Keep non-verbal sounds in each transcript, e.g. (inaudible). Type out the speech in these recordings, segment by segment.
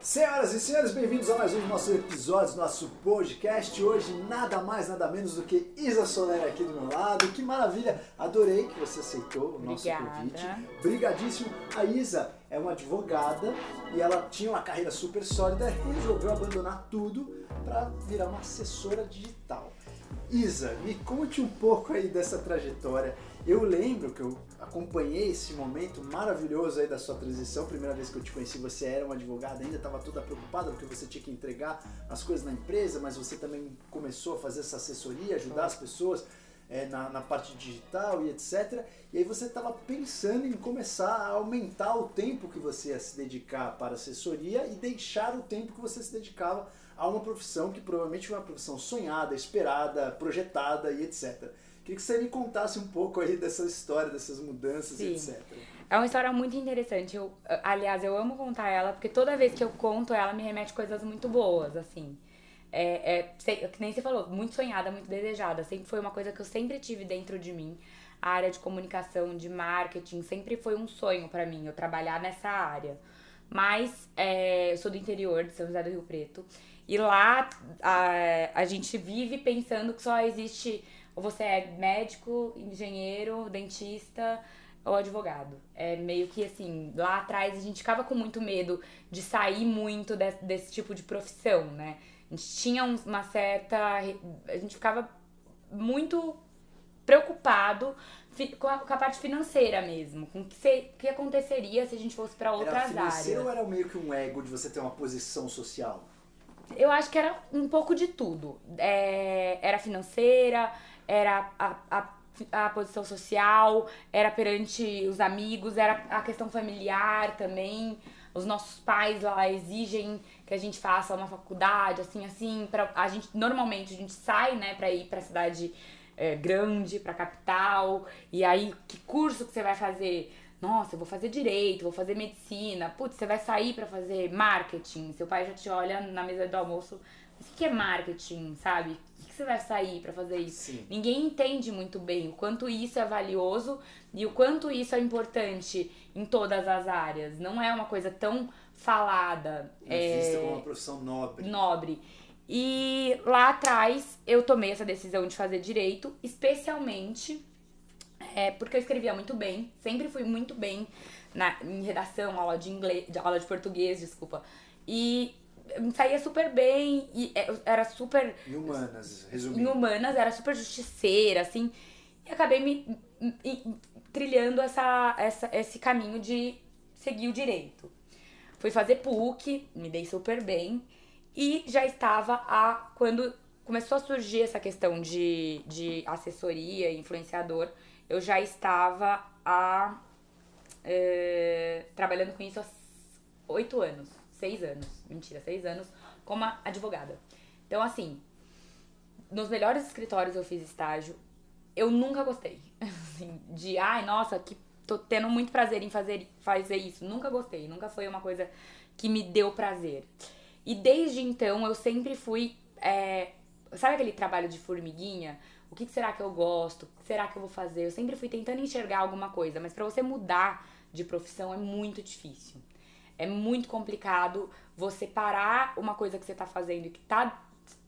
Senhoras e senhores, bem-vindos a mais um dos nossos episódios nosso podcast. Hoje, nada mais, nada menos do que Isa Soler aqui do meu lado. Que maravilha! Adorei que você aceitou o nosso Obrigada. convite. Brigadíssimo. A Isa é uma advogada e ela tinha uma carreira super sólida e resolveu abandonar tudo para virar uma assessora digital. Isa, me conte um pouco aí dessa trajetória. Eu lembro que eu acompanhei esse momento maravilhoso aí da sua transição. Primeira vez que eu te conheci, você era uma advogada, ainda estava toda preocupada porque você tinha que entregar as coisas na empresa, mas você também começou a fazer essa assessoria, ajudar as pessoas é, na, na parte digital e etc. E aí você estava pensando em começar a aumentar o tempo que você ia se dedicar para assessoria e deixar o tempo que você se dedicava a uma profissão que provavelmente foi uma profissão sonhada, esperada, projetada e etc. Queria que você me contasse um pouco aí dessa história, dessas mudanças Sim. etc. É uma história muito interessante. Eu, aliás, eu amo contar ela, porque toda vez que eu conto ela me remete coisas muito boas, assim. É, é, sei- nem você falou, muito sonhada, muito desejada. Sempre foi uma coisa que eu sempre tive dentro de mim. A área de comunicação, de marketing, sempre foi um sonho pra mim, eu trabalhar nessa área. Mas é, eu sou do interior de São José do Rio Preto. E lá a, a gente vive pensando que só existe. Ou você é médico, engenheiro, dentista ou advogado. É meio que assim, lá atrás a gente ficava com muito medo de sair muito desse, desse tipo de profissão, né? A gente tinha um- uma certa. A gente ficava muito preocupado com a, com a parte financeira mesmo, com o que, se- que aconteceria se a gente fosse para Era outras financeiro áreas. ou era meio que um ego de você ter uma posição social? Eu acho que era um pouco de tudo. É, era financeira, era a, a, a posição social, era perante os amigos, era a questão familiar também. Os nossos pais lá exigem que a gente faça uma faculdade, assim, assim. Pra, a gente, normalmente a gente sai, né, pra ir pra cidade é, grande, pra capital. E aí, que curso que você vai fazer? Nossa, eu vou fazer direito, vou fazer medicina. Putz, você vai sair pra fazer marketing. Seu pai já te olha na mesa do almoço. O que é marketing, sabe? O que você vai sair pra fazer isso? Sim. Ninguém entende muito bem o quanto isso é valioso e o quanto isso é importante em todas as áreas. Não é uma coisa tão falada. é, Vista como uma profissão nobre. nobre. E lá atrás eu tomei essa decisão de fazer direito, especialmente é, porque eu escrevia muito bem, sempre fui muito bem na, em redação, aula de inglês, de aula de português, desculpa. E saía super bem e é, era super Em humanas, em resumindo. humanas, era super justiceira, assim. E acabei me, me- trilhando essa, essa, esse caminho de seguir o direito. Fui fazer PUC, me dei super bem. E já estava a. Quando começou a surgir essa questão de, de assessoria, influenciador, eu já estava a, eh, trabalhando com isso há oito anos. Seis anos. Mentira, seis anos como advogada. Então, assim, nos melhores escritórios eu fiz estágio. Eu nunca gostei. (laughs) Assim, de, ai, nossa, que tô tendo muito prazer em fazer, fazer isso. Nunca gostei. Nunca foi uma coisa que me deu prazer. E desde então eu sempre fui. é, sabe aquele trabalho de formiguinha? O que que será que eu gosto? O que será que eu vou fazer? Eu sempre fui tentando enxergar alguma coisa, mas pra você mudar de profissão é muito difícil. É muito complicado você parar uma coisa que você tá fazendo e que tá,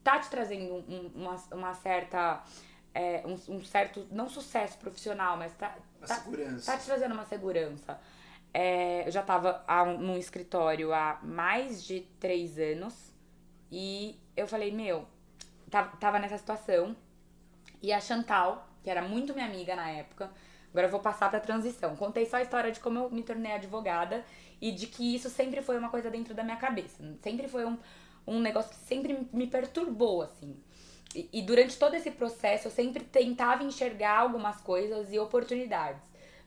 tá te trazendo um- uma, uma certa. é, um, um certo. Não sucesso profissional, mas tá, A tá, segurança. tá te trazendo uma segurança. É, eu já tava há um- num escritório há mais de três anos e eu falei, meu, tava, tava nessa situação. E a Chantal, que era muito minha amiga na época, agora eu vou passar pra transição. Contei só a história de como eu me tornei advogada e de que isso sempre foi uma coisa dentro da minha cabeça. Sempre foi um, um negócio que sempre me perturbou, assim. E, e durante todo esse processo eu sempre tentava enxergar algumas coisas e oportunidades,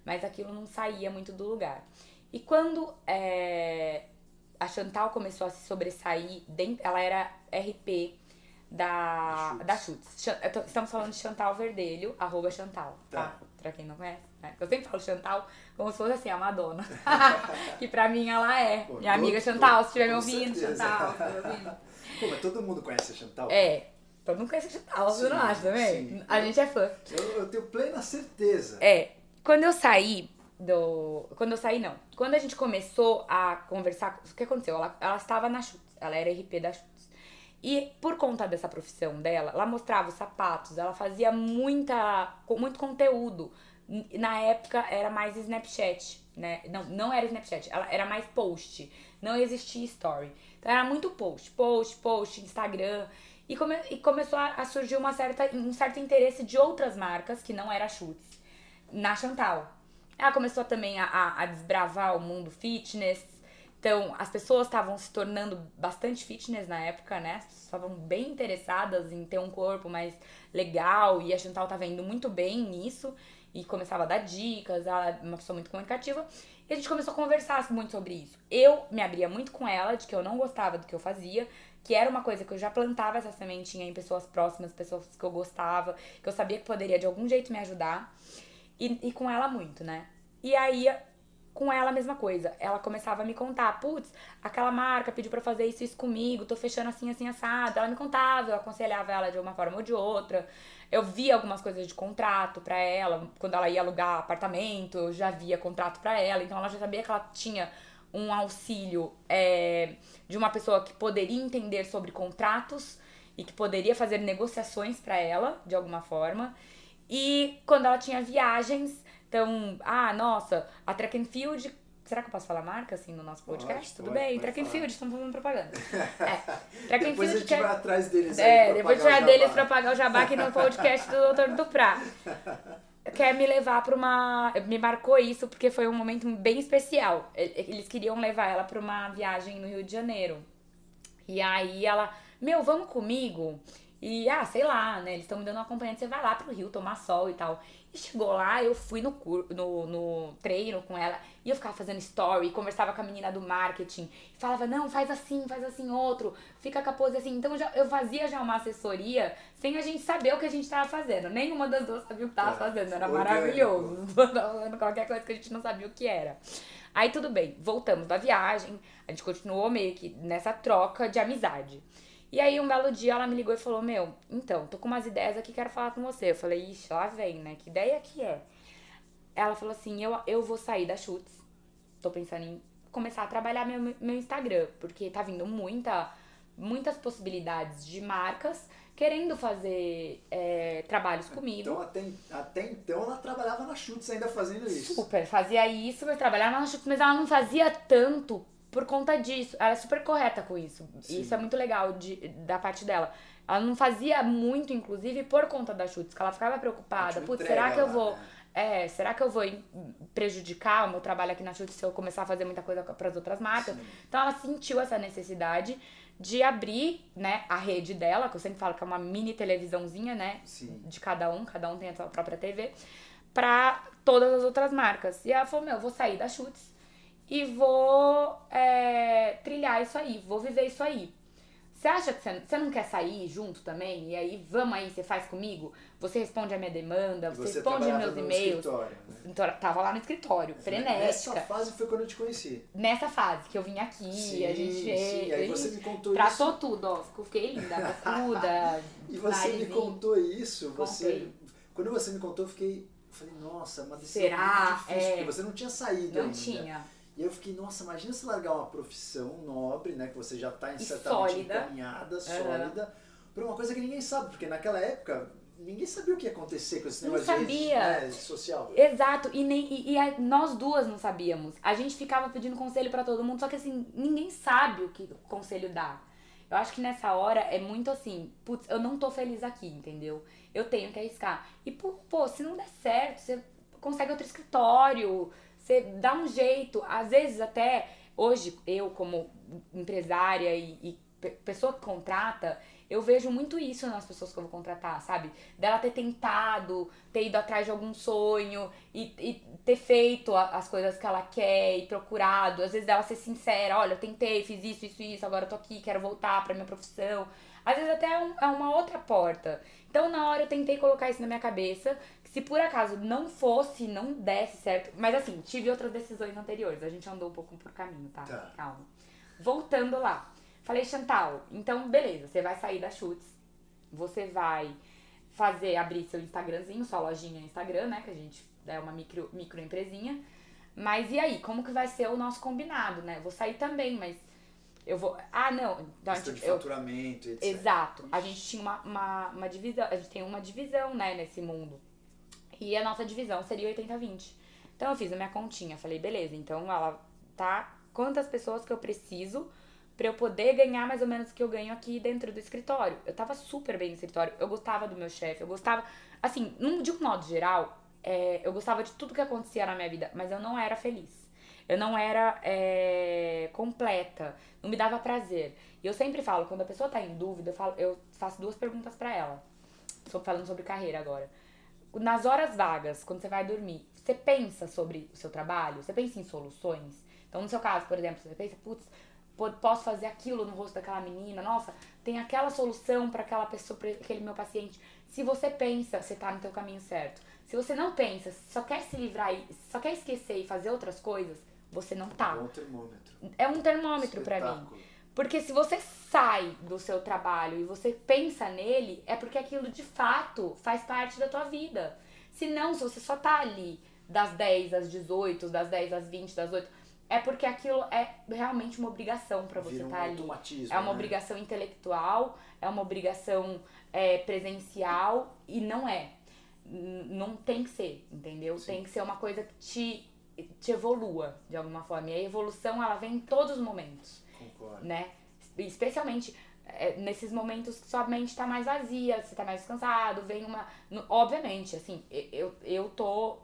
mas aquilo não saía muito do lugar. E quando é, a Chantal começou a se sobressair, dentro, ela era RP da, Da da Chutes. Estamos falando de Chantal Verdelho, arroba Chantal, tá? Tá. Pra quem não conhece. né? Eu sempre falo Chantal como se fosse assim, a Madonna. (laughs) que pra mim ela é. Pô, Minha amiga Chantal, se estiver me ouvindo, certeza. Chantal, se estiver me ouvindo. Pô, mas todo mundo conhece a Chantal? É. Todo mundo conhece a Chantal, você não Sim, acha também? sim. A gente é fã. Eu, eu tenho plena certeza. É. Quando eu saí, do. Quando eu saí, não. Quando a gente começou a conversar, o que aconteceu? Ela, ela estava na Chutes, ela era RP da Chutes. E por conta dessa profissão dela, ela mostrava os sapatos, ela fazia muita, muito conteúdo. Na época era mais Snapchat, né? Não, não era Snapchat, ela era mais post. Não existia story. Então era muito post, post, post, Instagram. E, come, e começou a, a, surgir uma certa, um certo interesse de outras marcas, que não era Chutes, na Chantal. Ela começou também a, a desbravar o mundo fitness. Então, as pessoas estavam se tornando bastante fitness na época, né? Estavam bem interessadas em ter um corpo mais legal e a Chantal tava indo muito bem nisso e começava a dar dicas, ela é uma pessoa muito comunicativa. E a gente começou a conversar muito sobre isso. Eu me abria muito com ela de que eu não gostava do que eu fazia, que era uma coisa que eu já plantava essa sementinha em pessoas próximas, pessoas que eu gostava, que eu sabia que poderia de algum jeito me ajudar. E, e com ela muito, né? E aí, com ela a mesma coisa. Ela começava a me contar, putz, aquela marca pediu para fazer isso isso comigo, tô fechando assim, assim, assado. Ela me contava, eu aconselhava ela de uma forma ou de outra. Eu via algumas coisas de contrato para ela, quando ela ia alugar apartamento, eu já via contrato para ela, então ela já sabia que ela tinha um auxílio é, de uma pessoa que poderia entender sobre contratos e que poderia fazer negociações para ela, de alguma forma. E quando ela tinha viagens, então, ah, nossa, a Track and Field Será que eu posso falar marca assim no nosso podcast? Pode, Tudo pode, bem, pode Track and. Field, estamos fazendo propaganda. (laughs) É. Track and depois Field a gente quer- vai atrás deles É, depois pagar o tirar deles pra pagar o jabá aqui no (laughs) podcast do Dr. Duprá. Quer me levar pra uma. Me marcou isso porque foi um momento bem especial. Eles queriam levar ela pra uma viagem no Rio de Janeiro. E aí ela, meu, vamos comigo? E, ah, sei lá, né? Eles estão me dando um acompanhante, você vai lá pro Rio tomar sol e tal. E chegou lá, eu fui no, no, no treino com ela, e eu ficava fazendo story, conversava com a menina do marketing, e falava, não, faz assim, faz assim outro, fica com a pose assim. Então já, eu fazia já uma assessoria sem a gente saber o que a gente tava fazendo. Nenhuma das duas sabia o que tava É, fazendo, era maravilhoso. (laughs) Qualquer coisa que a gente não sabia o que era. Aí tudo bem, voltamos da viagem, a gente continuou meio que nessa troca de amizade. E aí um belo dia ela me ligou e falou: Meu, então, tô com umas ideias aqui, quero falar com você. Eu falei: Ixi, lá vem, né? Que ideia que é? Ela falou assim: Eu, eu vou sair da Chutes, tô pensando em começar a trabalhar meu, meu Instagram, porque tá vindo muita, muitas possibilidades de marcas querendo fazer é, trabalhos comigo. Então, até, até então, ela trabalhava na Chutes ainda fazendo isso. Super, fazia isso, mas trabalhava na Chutes, mas ela não fazia tanto por conta disso. Ela é super correta com isso. Sim. Isso é muito legal de, da parte dela. Ela não fazia muito, inclusive, por conta da Chutes, que ela ficava preocupada. Tipo, Putz, será que eu vou. né? É, será que eu vou prejudicar o meu trabalho aqui na Chutes se eu começar a fazer muita coisa para as outras marcas? Sim. Então ela sentiu essa necessidade de abrir, né, a rede dela, que eu sempre falo que é uma mini televisãozinha, né, Sim. de cada um, cada um tem a sua própria TV, pra todas as outras marcas. E ela falou, meu, eu vou sair da Chutes e vou é, trilhar isso aí, vou viver isso aí. Você acha que você, não quer sair junto também? E aí, vamos aí, você faz comigo? Você responde a minha demanda, você, Você responde meus e-mails. né? Então, tava lá no escritório, frenética. Nessa fase foi quando eu te conheci. Nessa fase que eu vim aqui, Sim, a gente sim. Aí você me contou tratou isso. tudo, ó. Fiquei linda, bocuda. (laughs) E você me contou isso. Você, Contei. quando você me contou, eu fiquei. Eu falei, nossa, é uma decisão Será? muito difícil, É. porque você não tinha saído Não ainda. tinha. E eu fiquei, nossa, imagina se largar uma profissão nobre, né? Que você já tá E certamente sólida. encaminhada, sólida, por uma coisa que ninguém sabe, porque naquela época ninguém sabia o que ia acontecer com esse Não negócio de rede, sabia. né, social. Exato, e, nem, e, e nós duas não sabíamos. A gente ficava pedindo conselho pra todo mundo, só que assim, ninguém sabe o que o conselho dá. Eu acho que nessa hora é muito assim, putz, eu não tô feliz aqui, entendeu? Eu tenho que arriscar. E, pô, pô, se não der certo, você consegue outro escritório, você dá um jeito. Às vezes até, hoje, eu como empresária e, e pe- pessoa que contrata, eu vejo muito isso nas pessoas que eu vou contratar, sabe? Dela ter tentado, ter ido atrás de algum sonho e, e ter feito a- as coisas que ela quer e procurado. Às vezes dela ser sincera, olha, eu tentei, fiz isso, isso, isso, agora eu tô aqui, quero voltar pra minha profissão. Às vezes até é, um- é uma outra porta. Então na hora eu tentei colocar isso na minha cabeça, se por acaso não fosse, não desse certo. Mas assim, tive outras decisões anteriores, a gente andou um pouco por caminho, tá? Tá. Calma. Voltando lá. Falei, Chantal, então beleza, você vai sair da Chutes, você vai fazer, abrir seu Instagramzinho, sua lojinha Instagram, né? Que a gente é uma micro, microempresinha. Mas e aí, como que vai ser o nosso combinado, né? Vou sair também, mas eu vou. Ah, não. Então, Questão de eu, faturamento, etc. Exato. A gente tinha uma, uma, uma divisão, a gente tem uma divisão, né, nesse mundo. E a nossa divisão seria 80-20. Então eu fiz a minha continha, falei, beleza, então ela tá. Quantas pessoas que eu preciso pra eu poder ganhar mais ou menos o que eu ganho aqui dentro do escritório? Eu tava super bem no escritório, eu gostava do meu chefe, eu gostava. Assim, de um modo geral, é, eu gostava de tudo que acontecia na minha vida, mas eu não era feliz. Eu não era é, completa, não me dava prazer. E eu sempre falo, quando a pessoa tá em dúvida, eu, falo, eu faço duas perguntas para ela. Estou falando sobre carreira agora. Nas horas vagas, quando você vai dormir, você pensa sobre o seu trabalho? Você pensa em soluções? Então, no seu caso, por exemplo, você pensa, putz, posso fazer aquilo no rosto daquela menina, nossa, tem aquela solução para aquela pessoa, para aquele meu paciente. Se você pensa, você tá no teu caminho certo. Se você não pensa, só quer se livrar e só quer esquecer e fazer outras coisas, você não tá. É um termômetro. É um termômetro para mim. Porque se você sai do seu trabalho e você pensa nele, é porque aquilo de fato faz parte da tua vida. Se não, se você só tá ali das 10 às 18, das 10 às 20, das 8, é porque aquilo é realmente uma obrigação para você estar um tá ali. É uma né? obrigação intelectual, é uma obrigação é, presencial e não é. Não tem que ser, entendeu? Sim. Tem que ser uma coisa que te, te evolua de alguma forma. E a evolução, ela vem em todos os momentos. Concordo. Né? Especialmente é, nesses momentos que sua mente tá mais vazia, você tá mais descansado, vem uma. No, obviamente, assim, eu, eu tô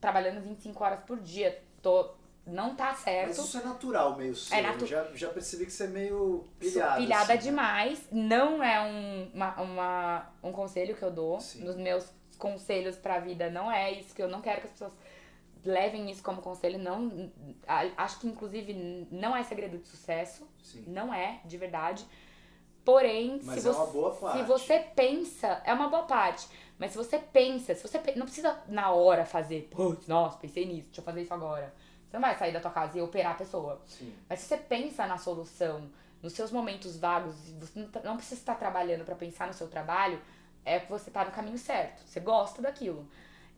trabalhando 25 horas por dia, tô. Não tá certo. Mas isso é natural meio seu. É natu... já, já percebi que você é meio pilhada. pilhada assim, né? demais. Né? Não é um, uma, uma, um conselho que eu dou. Sim. Nos meus conselhos pra vida não é isso que eu não quero que as pessoas levem isso como conselho. Não, acho que inclusive não é segredo de sucesso. Sim. Não é, de verdade. Porém, Mas se, é você, se você pensa, é uma boa parte. Mas se você pensa, se você não precisa na hora fazer, putz, nossa, pensei nisso, deixa eu fazer isso agora. Você não vai sair da tua casa e operar a pessoa. Sim. Mas se você pensa na solução, nos seus momentos vagos, você não, tá, não precisa estar trabalhando para pensar no seu trabalho, é que você tá no caminho certo. Você gosta daquilo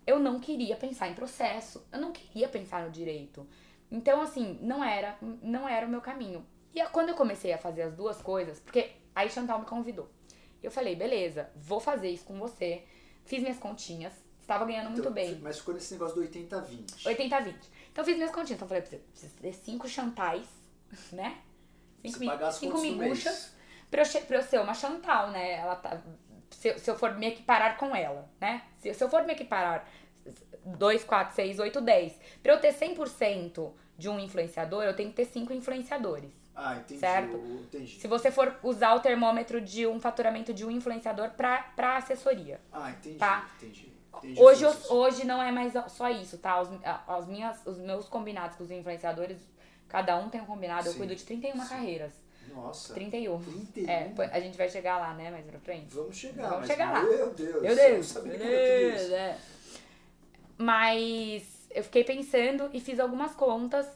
eu não queria pensar em processo, eu não queria pensar no direito. Então, assim, não era, não era o meu caminho. E quando eu comecei a fazer as duas coisas, porque aí Chantal me convidou. Eu falei, beleza, vou fazer isso com você. Fiz minhas continhas, estava ganhando então, muito bem. Mas ficou nesse negócio do 80-20. 80-20. Então fiz minhas continhas. Então falei, preciso ter cinco chantais, (laughs) né? Cinco, cinco miguxas pra eu, pra eu ser uma Chantal, né? Ela tá, se, se eu for me equiparar com ela, né? Se, se eu for me equiparar 2, 4, 6, 8, 10. Pra eu ter 100% de um influenciador, eu tenho que ter 5 influenciadores. Ah, entendi. Certo? entendi. Se você for usar o termômetro de um faturamento de um influenciador pra, pra assessoria. Ah, entendi. Tá? Entendi. entendi hoje, hoje não é mais só isso, tá? Os, as minhas, os meus combinados com os influenciadores, cada um tem um combinado. Sim. Eu cuido de 31 Sim. carreiras. Nossa. 31. 31. É, a gente vai chegar lá, né, mais pra frente. Vamos chegar. Vamos chegar lá. Meu Deus. Meu Deus. Meu Deus. É. Mas eu fiquei pensando e fiz algumas contas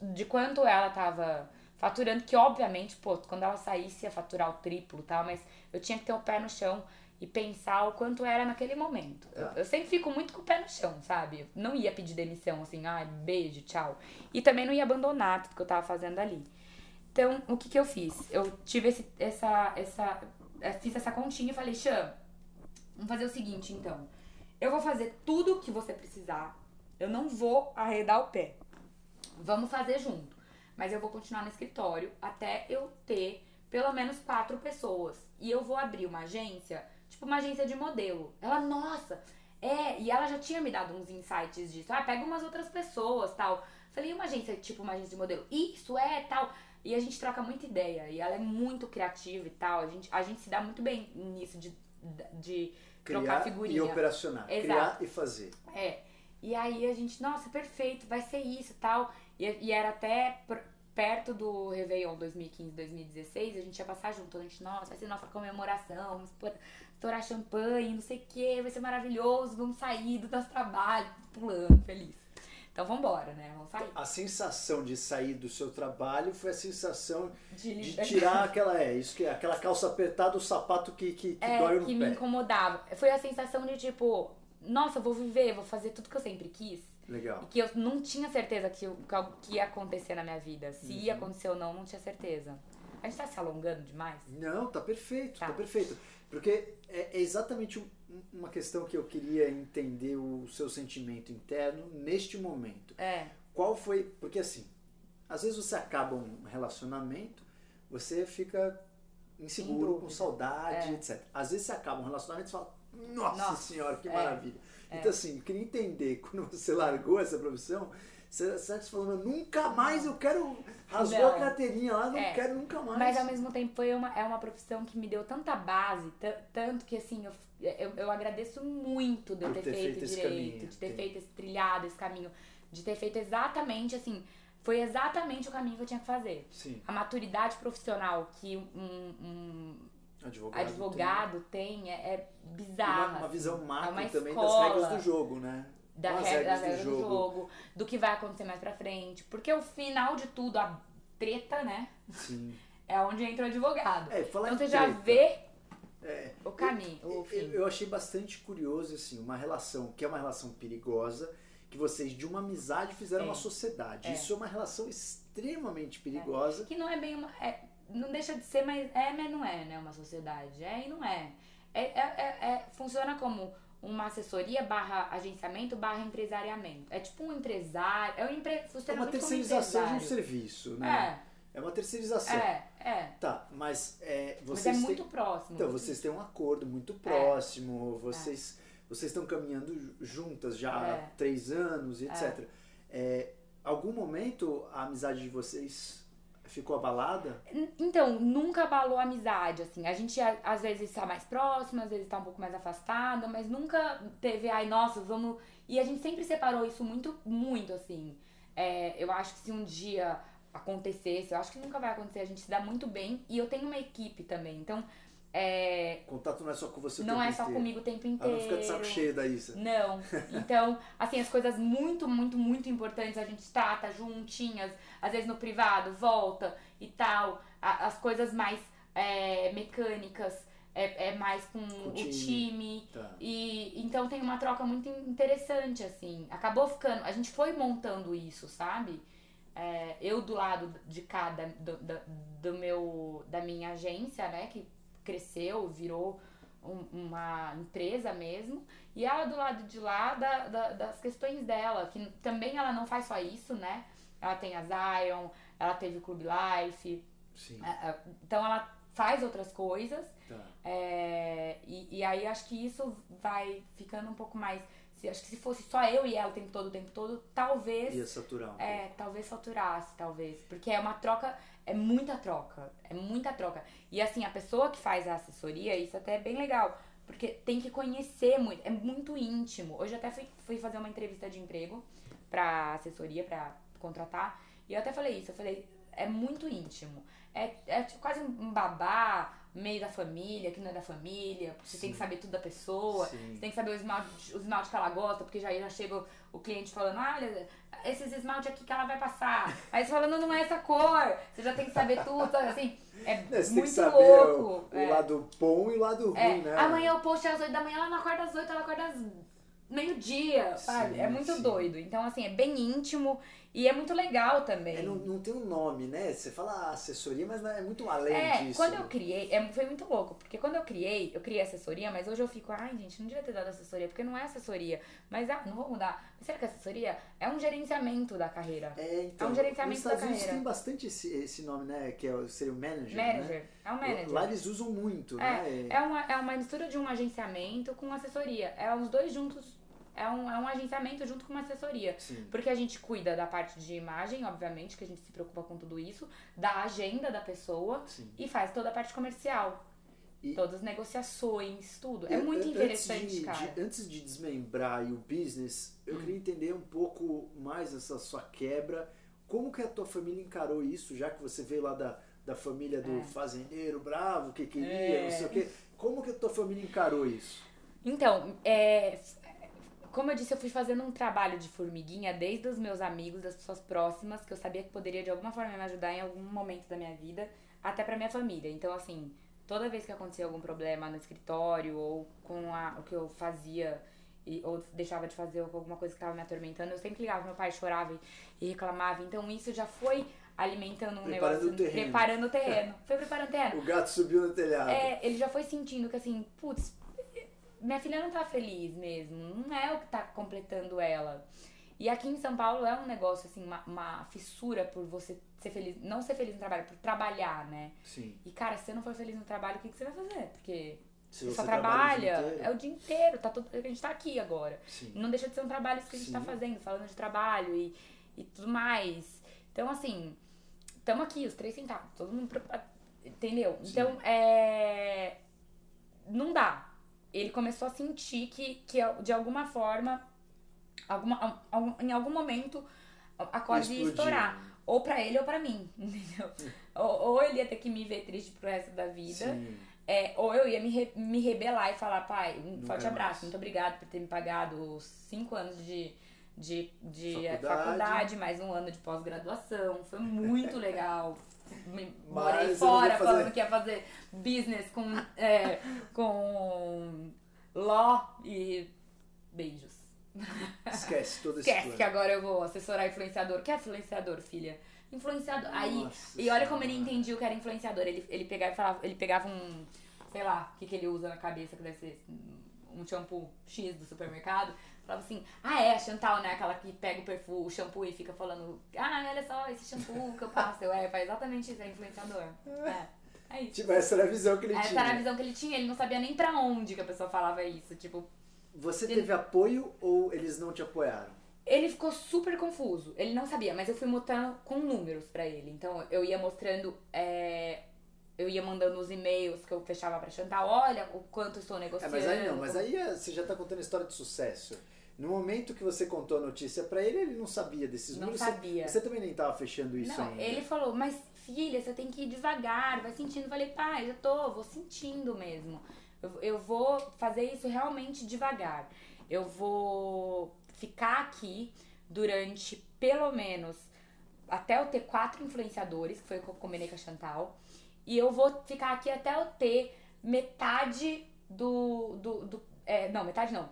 de quanto ela tava faturando, que obviamente, pô, quando ela saísse ia faturar o triplo e tal, mas eu tinha que ter o pé no chão e pensar o quanto era naquele momento. Eu, eu, sempre fico muito com o pé no chão, sabe? Eu não ia pedir demissão, assim, ai, beijo, tchau. E também não ia abandonar tudo que eu tava fazendo ali. Então, o que que eu fiz? Eu tive esse, essa, essa, fiz essa continha e falei, Xan, vamos fazer o seguinte, então. Eu vou fazer tudo que você precisar. Eu não vou arredar o pé. Vamos fazer junto. Mas eu vou continuar no escritório até eu ter pelo menos quatro pessoas. E eu vou abrir uma agência, tipo uma agência de modelo. Ela, nossa, é, e ela já tinha me dado uns insights disso. Ah, pega umas outras pessoas, tal. Falei, uma agência, tipo uma agência de modelo. Isso é, tal. E a gente troca muita ideia. E ela é muito criativa e tal. A gente, a gente se dá muito bem nisso de, de Criar trocar figurinha. e operacionar. Exato. Criar e fazer. É. E aí a gente, nossa, perfeito, vai ser isso e tal. E, e era até perto do Réveillon 2015, 2016, a gente ia passar junto. A gente, nossa, vai ser nossa comemoração, vamos estourar champanhe, não sei o que, vai ser maravilhoso, vamos sair do nosso trabalho, pulando, feliz. Então vamos embora, né? Vamos sair. A sensação de sair do seu trabalho foi a sensação de, de tirar (laughs) aquela, é, isso que é, aquela calça apertada, o sapato que, que, que é, dói no que pé. me incomodava. Foi a sensação de tipo, nossa, vou viver, vou fazer tudo que eu sempre quis. Legal. E que eu não tinha certeza que, o- que que ia acontecer na minha vida. Se Uhum. ia acontecer ou não, não tinha certeza. A gente tá se alongando demais? Não, tá perfeito, tá, Tá. perfeito. Porque é, é exatamente um- uma questão que eu queria entender o seu sentimento interno neste momento. É. Qual foi. Porque assim, às vezes você acaba um relacionamento, você fica inseguro, com saudade, É. etc. Às vezes você acaba um relacionamento e você fala, nossa, Nossa, senhora, que é, maravilha. é. Então assim, eu queria entender, (laughs) quando você largou essa profissão, você, você falou, nunca mais eu quero. Rasgou Não. a carteirinha lá, não É. quero nunca mais. Mas ao mesmo tempo foi uma, é uma profissão que me deu tanta base, ta- tanto que assim, eu, eu, eu agradeço muito de eu ter, ter feito, feito direito, caminho, de ter sim. feito esse trilhado, esse caminho, de ter feito exatamente assim, foi exatamente o caminho que eu tinha que fazer. Sim, A maturidade profissional que um, um advogado. advogado tem, é, é tem bizarra. uma, uma assim. visão macro é uma também das regras do jogo, né? da regra, das regras do jogo, do que vai acontecer mais pra frente. Porque o final de tudo, a treta, né? Sim. (laughs) É onde entra o advogado. É, Então você já treta, vê é, o caminho, eu, o fim. eu, achei bastante curioso, assim, uma relação que é uma relação perigosa, que vocês de uma amizade fizeram É. uma sociedade. É. Isso é uma relação extremamente perigosa. Que não é bem uma. é- não deixa de ser, mas é, mas não é, né? Uma sociedade. É e não é. É, é, é- é- funciona como uma assessoria barra agenciamento barra empresariamento. É tipo um empresário. É um empre, É funciona uma terceirização de um serviço, né? É, uma terceirização. É, é, é. Tá, mas é, Mas vocês é têm- muito próximo. Então, vocês têm um acordo muito próximo, vocês, vocês estão caminhando ju- juntas já há É. três anos, etc. É, algum momento a amizade de vocês ficou abalada? Então, nunca abalou a amizade, assim. A gente às vezes tá mais próximo, às vezes tá um pouco mais afastada, mas nunca teve, ai, nossa, vamos. E a gente sempre separou isso muito, muito, assim. É, eu acho que se um dia acontecesse, eu acho que nunca vai acontecer, a gente se dá muito bem. E eu tenho uma equipe também, então é, contato não é só com você o não é só inteiro. comigo o tempo inteiro. não fica de saco cheio da Isa. Não. (laughs) Então, assim, as coisas muito, muito, muito importantes a gente trata juntinhas, às vezes no privado, volta e tal. As coisas mais é, mecânicas é, é mais com, Com o o time. time. Tá. E então tem uma troca muito interessante, assim. Acabou ficando. A gente foi montando isso, sabe? É, eu do lado de cada do, do, do meu da minha agência, né, que cresceu, virou um- uma empresa mesmo, e ela do lado de lá da, da- das questões dela, que também ela não faz só isso, né? Ela tem a Zion, ela teve o Club Life, Sim. é, é, então ela faz outras coisas, Tá. é, e, e aí acho que isso vai ficando um pouco mais. Se, acho que se fosse só eu e ela o tempo todo, o tempo todo, talvez. Ia saturar um pouco. É, talvez saturasse, talvez. Porque é uma troca, é muita troca. É muita troca. E assim, a pessoa que faz a assessoria, isso até é bem legal. Porque tem que conhecer muito, é muito íntimo. Hoje eu até fui, fui fazer uma entrevista de emprego pra assessoria, pra contratar. E eu até falei isso, eu falei, é muito íntimo. É, é tipo quase um babá, meio da família, que não é da família. Você tem que Sim. saber tudo da pessoa. Sim. Você tem que saber o esmalte, o esmalte que ela gosta, porque já, já chega o, o cliente falando, ah, olha, esses esmalte aqui que ela vai passar. Aí você falando, não é essa cor. Você já tem que saber tudo, sabe? Assim, é (laughs) É, você tem muito que saber louco. o, o é. lado bom e o lado É, ruim, né? Amanhã o post é às 8 da manhã, ela não acorda às 8, ela acorda às meio-dia, sabe? Sim, é muito sim. doido. Então, assim, é bem íntimo e é muito legal também. É, não, não tem um nome, né? Você fala assessoria, mas é muito além É, disso. quando eu criei, é, foi muito louco, porque quando eu criei, eu criei assessoria, mas hoje eu fico, ai gente, não devia ter dado assessoria, porque não é assessoria. Mas ah, não vou mudar. Mas será que assessoria é um gerenciamento da carreira? É, então, É um gerenciamento nos Estados da Unidos carreira. tem bastante esse, esse nome, né? Que é, seria o manager, né? Manager. É um manager. Lá eles usam muito, É, né? é uma, é uma mistura de um agenciamento com assessoria. É os dois juntos. É um, é um agenciamento junto com uma assessoria. Sim. Porque a gente cuida da parte de imagem, obviamente, que a gente se preocupa com tudo isso, da agenda da pessoa Sim. e faz toda a parte comercial. E- Todas as negociações, tudo. É muito an- interessante, antes de, cara. de- antes de desmembrar o business, eu Hum. queria entender um pouco mais essa sua quebra. Como que a tua família encarou isso, já que você veio lá da, da família do É. fazendeiro bravo, que queria, É. não sei o quê. Como que a tua família encarou isso? Então, é, como eu disse, eu fui fazendo um trabalho de formiguinha desde os meus amigos, das pessoas próximas, que eu sabia que poderia de alguma forma me ajudar em algum momento da minha vida, até pra minha família. Então, assim, toda vez que acontecia algum problema no escritório ou com a- o que eu fazia e, ou deixava de fazer alguma coisa que estava me atormentando, eu sempre ligava, meu pai chorava e, e reclamava. Então isso já foi alimentando um Preparando negócio, o terreno. preparando o terreno. Foi preparando o terreno. (laughs) O gato subiu no telhado. É, ele já foi sentindo que assim, putz, minha filha não tá feliz mesmo, não é o que tá completando ela. E aqui em São Paulo é um negócio, assim, uma, uma fissura por você ser feliz, não ser feliz no trabalho, por trabalhar, né? Sim. E cara, se você não for feliz no trabalho, o que, que você vai fazer? Porque Se você você só trabalha o trabalha, inteiro. é o dia inteiro, tá todo, a gente tá aqui agora. Sim. Não deixa de ser um trabalho isso que a gente Sim. tá fazendo, falando de trabalho e, e tudo mais. Então, assim, estamos aqui, os três sentados, todo mundo. Entendeu? Sim. Então, é. Não dá. Ele começou a sentir que, que de alguma forma, alguma, algum- em algum momento, a corda ia estourar. Ou pra ele ou pra mim, (laughs) entendeu? ou, ou ele ia ter que me ver triste pro resto da vida. Sim. É, ou eu ia me, re- me rebelar e falar, pai, um Nunca forte mais. abraço, muito obrigado por ter me pagado cinco anos de, de, de Faculdade. faculdade. mais um ano de pós-graduação. Foi muito (laughs) legal. Morei fora falando que ia fazer business com, é, com law e beijos. Esquece todo esse Esquece que agora eu vou assessorar influenciador. Que é influenciador, filha? Influenciador. Aí, Nossa e olha como ele entendia o que era influenciador. Ele, ele, pegava, falava, ele pegava um, sei lá, o que, que ele usa na cabeça, que deve ser um shampoo X do supermercado. Falava assim, ah é, a Chantal, né? Aquela que pega o perfume, o shampoo e fica falando, ah, olha só, esse shampoo que eu passo. Eu, é, faz exatamente isso, é influenciador. É, é isso. Tipo, essa era a visão que ele Essa tinha. era a visão que ele tinha, ele não sabia nem pra onde que a pessoa falava isso. Tipo, Você teve apoio ou eles não te apoiaram? Ele ficou super confuso. Ele não sabia, mas eu fui mostrando com números pra ele. Então eu ia mostrando. é, eu ia mandando os e-mails que eu fechava pra Chantal. Olha o quanto estou É, negociando. mas aí não, mas aí é- você já tá contando história de sucesso. No momento que você contou a notícia pra ele, ele não sabia desses Não números. sabia. Você, você também nem tava fechando isso Não, ainda. ele falou, mas filha, você tem que ir devagar, vai sentindo. Eu falei, pai, já tô, vou sentindo mesmo. Eu, eu vou fazer isso realmente devagar. Eu vou ficar aqui durante pelo menos até eu ter quatro influenciadores, que foi o que eu combinei com a Chantal. E eu vou ficar aqui até eu ter metade do. do, do é, não, metade não.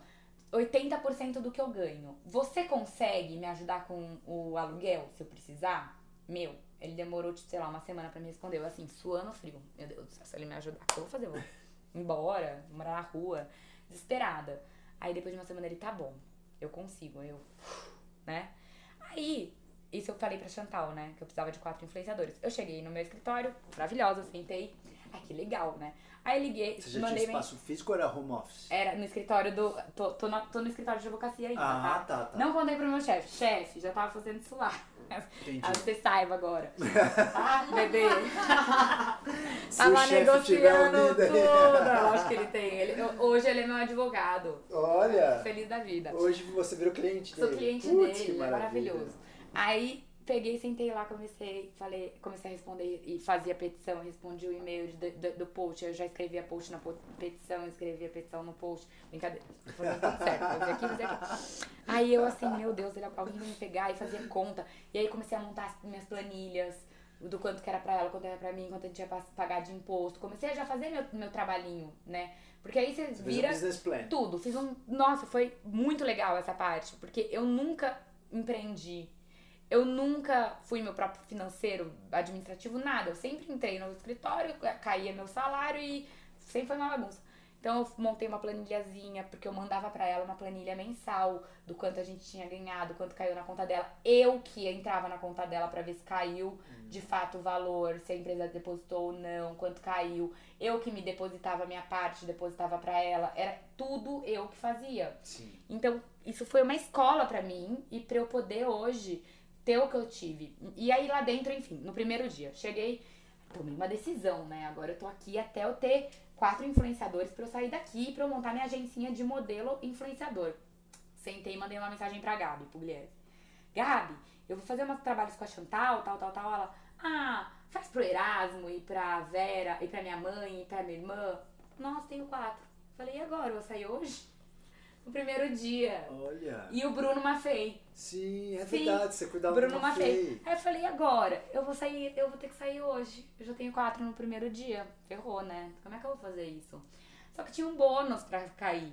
80% do que eu ganho. Você consegue me ajudar com o aluguel, se eu precisar? Meu, ele demorou, tipo, sei lá, uma semana pra me responder. Eu, assim, suando frio. Meu Deus do céu, se ele me ajudar, o que eu vou fazer? Eu vou embora, morar na rua, desesperada. Aí depois de uma semana ele, tá bom, eu consigo. Eu, né? Aí, isso eu falei pra Chantal, né? Que eu precisava de quatro influenciadores. Eu cheguei no meu escritório, maravilhosa, sentei. Ai, que legal, né? Aí liguei, Você já mandei tinha espaço físico ou era home office? era no escritório do. Tô, tô, na- tô no escritório de advocacia ainda, Ah, tá? tá, tá. Não contei pro meu chefe. Chefe, já tava fazendo isso lá. Entendi. Ah, você saiba agora. (laughs) ah, bebê. Tava negociando tudo. Eu acho que ele tem. Ele, eu- hoje ele é meu advogado. Olha, Feliz da vida. hoje você virou cliente Sou dele. cliente Putz, dele, é maravilhoso. Aí peguei, sentei lá, comecei, falei, comecei a responder e fazia petição, respondi o e-mail de- do, do post, eu já escrevia post na petição, escrevia petição no post. Brincadeira, fazendo tudo certo, aqui, aqui. (laughs) Aí eu assim, meu Deus, alguém vai me pegar e fazia conta. E aí comecei a montar as minhas planilhas. Do quanto que era pra ela, quanto era pra mim, quanto a gente ia pa- pagar de imposto. Comecei a já fazer meu, meu trabalhinho, né? Porque aí você vira um tudo. Fiz um. Nossa, foi muito legal essa parte, porque eu nunca empreendi. Eu nunca fui meu próprio financeiro, administrativo, nada. Eu sempre entrei no escritório, caía meu salário e sempre foi uma bagunça. Então eu montei uma planilhazinha, porque eu mandava pra ela uma planilha mensal do quanto a gente tinha ganhado, quanto caiu na conta dela. Eu que entrava na conta dela pra ver se caiu de fato o valor, se a empresa depositou ou não, quanto caiu. Eu que me depositava a minha parte, depositava pra ela. Era tudo eu que fazia. Sim. Então, isso foi uma escola pra mim e pra eu poder hoje ter o que eu tive. E aí lá dentro, enfim, no primeiro dia, cheguei, tomei uma decisão, né? Agora eu tô aqui até eu ter quatro influenciadores pra eu sair daqui pra eu montar minha agencinha de modelo influenciador. Sentei e mandei uma mensagem pra Gabi Pugliese. Gabi, eu vou fazer umas trabalhos com a Chantal, tal, tal, tal. Ela, ah, faz pro Erasmo e pra Vera e pra minha mãe e pra minha irmã. Nossa, tenho quatro. Falei, e agora? Eu vou sair hoje? No primeiro dia. Olha. E o Bruno Mafei. Sim, é Sim, verdade, você cuidava Bruno de uma Mafei. Aí eu falei, agora? Eu vou sair, eu vou ter que sair hoje. Eu já tenho quatro no primeiro dia. Ferrou, né? Como é que eu vou fazer isso? Só que tinha um bônus pra cair.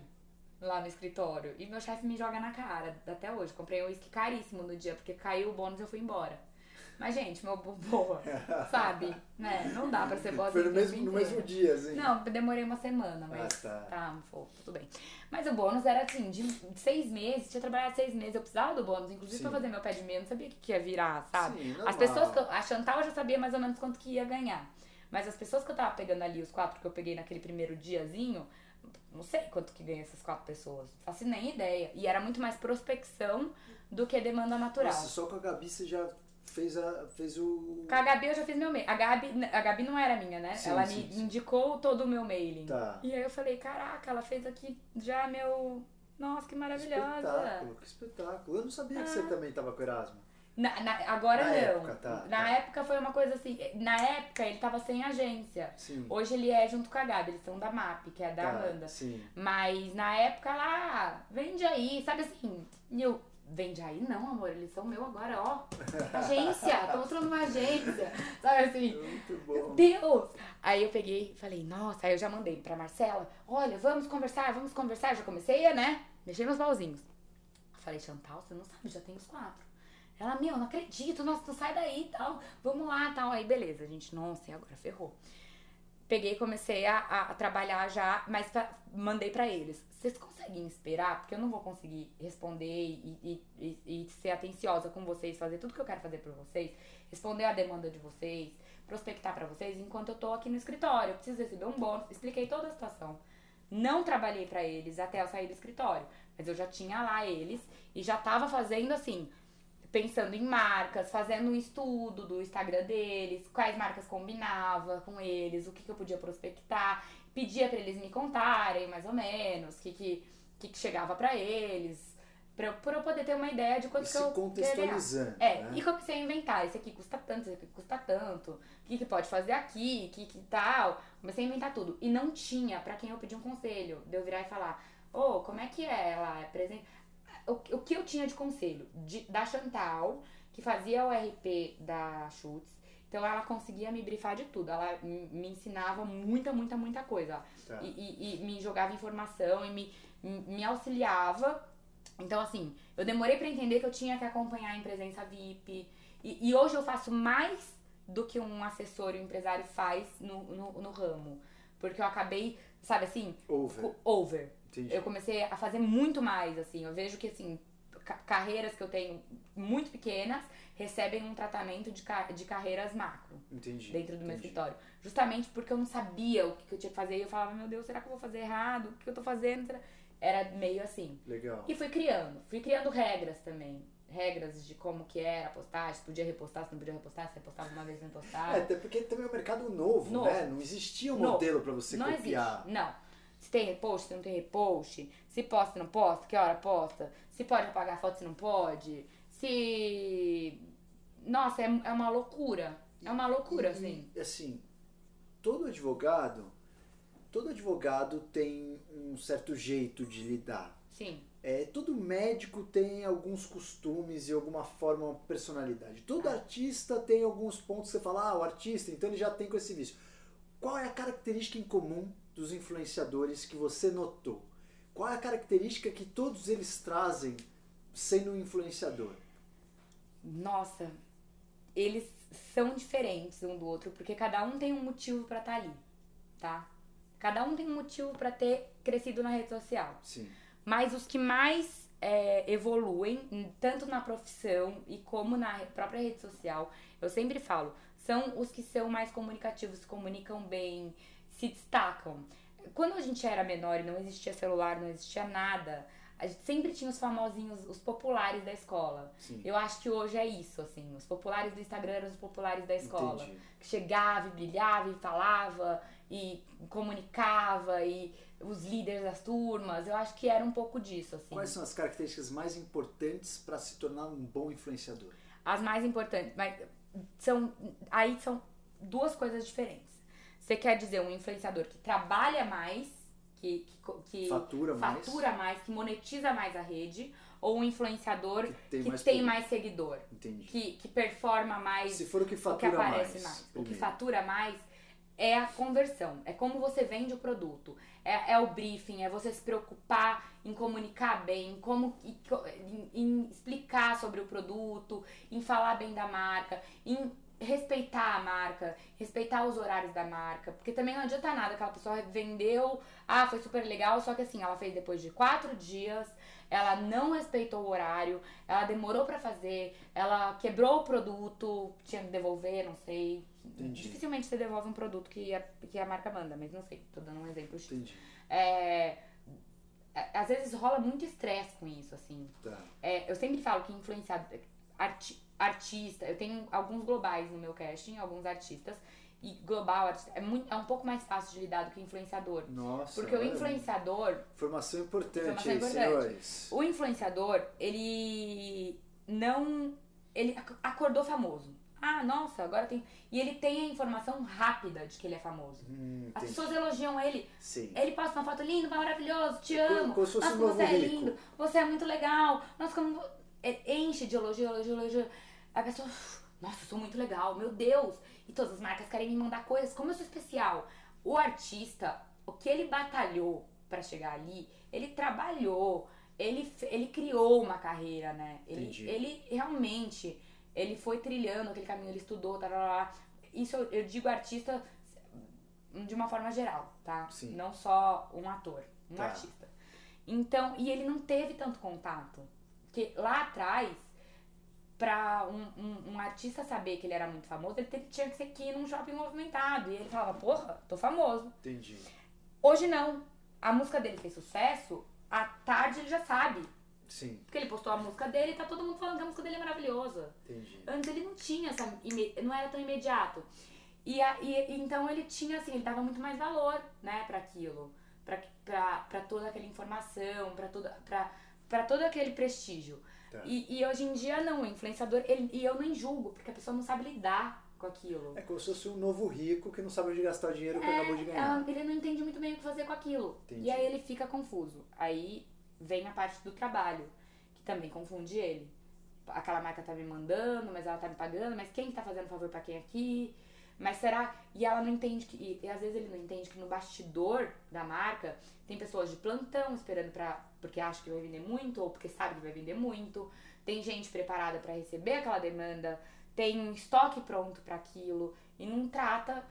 lá no escritório. E meu chefe me joga na cara, até hoje. Comprei um uísque caríssimo no dia, porque caiu o bônus e eu fui embora. Mas, gente, meu boa, (laughs) sabe? Né? Não dá pra ser boazinha. Foi no mesmo, no mesmo dia, assim. Não, demorei uma semana, mas Ah, tá. tá, fofo, tudo bem. Mas o bônus era assim, de seis meses, tinha trabalhado seis meses, eu precisava do bônus, inclusive Sim. pra fazer meu pé de meia, não sabia o que, que ia virar, sabe? Sim, as pessoas que eu, A Chantal já sabia mais ou menos quanto que ia ganhar. Mas as pessoas que eu tava pegando ali, os quatro que eu peguei naquele primeiro diazinho, não sei quanto que ganha essas quatro pessoas. Faço nem ideia. E era muito mais prospecção do que demanda natural. Nossa, só com a Gabi você já fez, a, fez o. Com a Gabi eu já fiz meu mail. A Gabi, a Gabi não era minha, né? Sim, ela sim, me sim. indicou todo o meu mailing. Tá. E aí eu falei, caraca, ela fez aqui já meu. Nossa, que Que maravilhosa. espetáculo, que espetáculo. Eu não sabia que você também tava com Erasmo. Na, na- agora Na não. época, tá, na tá. época foi uma coisa assim. Na época ele tava sem agência. Sim. Hoje ele é junto com a Gabi, eles são da MAP, que é da Tá, Amanda. Sim. Mas na época lá, vende aí, sabe assim? Eu, vende aí? Não, amor, eles são meu agora, ó. Agência, tô mostrando uma agência. Sabe assim? Muito Meu bom. Deus! Aí eu peguei e falei, nossa, aí eu já mandei pra Marcela, olha, vamos conversar, vamos conversar. Já comecei a, né, mexer meus pauzinhos. Falei, Chantal, você não sabe, já tem os quatro. Ela, meu, não acredito, nossa, tu sai daí e tal, vamos lá tal. Aí, beleza, gente, nossa, e agora ferrou. Peguei e comecei a, a- a trabalhar já, mas pra- mandei pra eles. Vocês conseguem esperar? Porque eu não vou conseguir responder e, e- e- e ser atenciosa com vocês, fazer tudo que eu quero fazer por vocês, responder a demanda de vocês, prospectar pra vocês enquanto eu tô aqui no escritório. Eu preciso receber um bônus. Expliquei toda a situação. Não trabalhei pra eles até eu sair do escritório, mas eu já tinha lá eles e já tava fazendo assim, pensando em marcas, fazendo um estudo do Instagram deles, quais marcas combinava com eles, o que, que eu podia prospectar, pedia pra eles me contarem mais ou menos, o que, que, que, chegava pra eles, pra, eu- poder ter uma ideia de quanto E que se eu contextualizando. É, né? e comecei a inventar, esse aqui custa tanto, esse aqui custa tanto, o que, que pode fazer aqui, o que, que tal. Comecei a inventar tudo. E não tinha pra quem eu pedi um conselho, de eu virar e falar, ô, como é que é ela? É presente o, o que eu tinha de conselho? De- da Chantal, que fazia o RP da Schutz. Então ela conseguia me brifar de tudo. Ela me ensinava muita, muita, muita coisa. Tá. E, e- e me jogava informação e me, me auxiliava. Então, assim, eu demorei pra entender que eu tinha que acompanhar em presença VIP. E, e hoje eu faço mais do que um assessor e um empresário faz no, no, no ramo. Porque eu acabei, sabe assim, Over. over. Entendi. Eu comecei a fazer muito mais, assim. Eu vejo que, assim, ca- carreiras que eu tenho muito pequenas recebem um tratamento de, ca- de carreiras macro Entendi. dentro do meu entendi. escritório. Justamente porque eu não sabia o que eu tinha que fazer. E eu falava, meu Deus, será que eu vou fazer errado? O que eu tô fazendo? Era meio assim. Legal. E fui criando. Fui criando regras também. Regras de como que era a postagem, se podia repostar, se não podia repostar, se repostava uma vez, não repostava. É, até porque também é um mercado novo, Novo. né? Não existia um Novo. modelo pra você não copiar. existe. Não. Se tem repost, se não tem repost. Se posta, se não posta, que hora posta. Se pode apagar foto, se não pode. Se. Nossa, é, é uma loucura. É uma loucura, E- assim. E, assim, todo advogado, todo advogado tem um certo jeito de lidar. Sim. É, todo médico tem alguns costumes e alguma forma, uma personalidade. Todo Ah. artista tem alguns pontos que você fala, ah, o artista, então ele já tem com esse vício. Qual é a característica em comum dos influenciadores que você notou? Qual é a característica que todos eles trazem sendo um influenciador? Nossa, eles são diferentes um do outro, porque cada um tem um motivo pra estar ali, tá? Cada um tem um motivo pra ter crescido na rede social. Sim. Mas os que mais é, evoluem, em- tanto na profissão e como na própria rede social, eu sempre falo, são os que são mais comunicativos, comunicam bem, se destacam. Quando a gente era menor e não existia celular, não existia nada, a gente sempre tinha os famosinhos, os populares da escola. Sim. Eu acho que hoje é isso, assim. Os populares do Instagram eram os populares da escola. Entendi. Que chegava e brilhava e falava e comunicava e os líderes das turmas. Eu acho que era um pouco disso, assim. Quais são as características mais importantes para se tornar um bom influenciador? As mais importantes, mas são aí são duas coisas diferentes. Você quer dizer um influenciador que trabalha mais, que, que, que Fatura mais. fatura mais, que monetiza mais a rede, ou um influenciador Que tem que mais tem mais seguidor, Entendi. que, que performa mais Se for o que o que fatura aparece mais, mais. O que fatura mais é a conversão, é como você vende o produto, é, é o briefing, é você se preocupar em comunicar bem, como em, em explicar sobre o produto, em falar bem da marca, em respeitar a marca, respeitar os horários da marca, porque também não adianta nada aquela pessoa vendeu, ah, foi super legal, só que assim, ela fez depois de quatro dias, ela não respeitou o horário, ela demorou para fazer, ela quebrou o produto, tinha que devolver, não sei. Entendi. Dificilmente você devolve um produto que a, que a marca manda, mas não sei, tô dando um exemplo X. Entendi. É, às vezes rola muito estresse com isso, assim. Tá. É, eu sempre falo que influenciado arti artista, eu tenho alguns globais no meu casting, alguns artistas, e global é, muito, é um pouco mais fácil de lidar do que influenciador. Nossa. Porque o influenciador. Formação importante, formação importante. senhores. O influenciador, ele não. Ele acordou famoso. Ah, nossa, agora tem. E ele tem a informação rápida de que ele é famoso. Hum, As pessoas elogiam ele. Sim. Ele posta uma foto linda, maravilhoso, te amo. Como, como nossa, como você é lindo, você é muito legal. Nossa, como. Enche de elogio, elogio, elogio. A pessoa, nossa, eu sou muito legal, meu Deus. E todas as marcas querem me mandar coisas, como eu sou especial. O artista, o que ele batalhou para chegar ali, ele trabalhou, ele, ele criou uma carreira, né? Ele, ele realmente, ele foi trilhando aquele caminho, ele estudou, tá, tá, tá. Isso eu, eu digo artista de uma forma geral, tá? Sim. Não só um ator, um tá. artista. Então, e ele não teve tanto contato. Porque lá atrás, pra um, um, um, artista saber que ele era muito famoso, ele tinha que ser aqui num shopping movimentado. E ele falava, porra, tô famoso. Entendi. Hoje não. A música dele fez sucesso, à tarde ele já sabe. Sim. Porque ele postou a música dele e tá todo mundo falando que a música dele é maravilhosa. Entendi. Antes ele não tinha essa. não era tão imediato. E, a, e então ele tinha, assim, ele dava muito mais valor, né, para aquilo. Pra, pra, pra toda aquela informação, pra, toda, pra, pra todo aquele prestígio. Tá. E, e, hoje em dia não, o influenciador, ele, e eu nem julgo, porque a pessoa não sabe lidar com aquilo. É como se fosse um novo rico que não sabe onde gastar o dinheiro que é, acabou de ganhar. Ele não entende muito bem o que fazer com aquilo. Entendi. E aí ele fica confuso. Aí vem a parte do trabalho, que também confunde ele. Aquela marca tá me mandando, mas ela tá me pagando, mas quem tá fazendo favor para quem aqui? Mas será. E ela não entende que. E, e, às vezes ele não entende que no bastidor da marca tem pessoas de plantão esperando pra. Porque acha que vai vender muito, ou porque sabe que vai vender muito. Tem gente preparada para receber aquela demanda, tem um estoque pronto para aquilo e não trata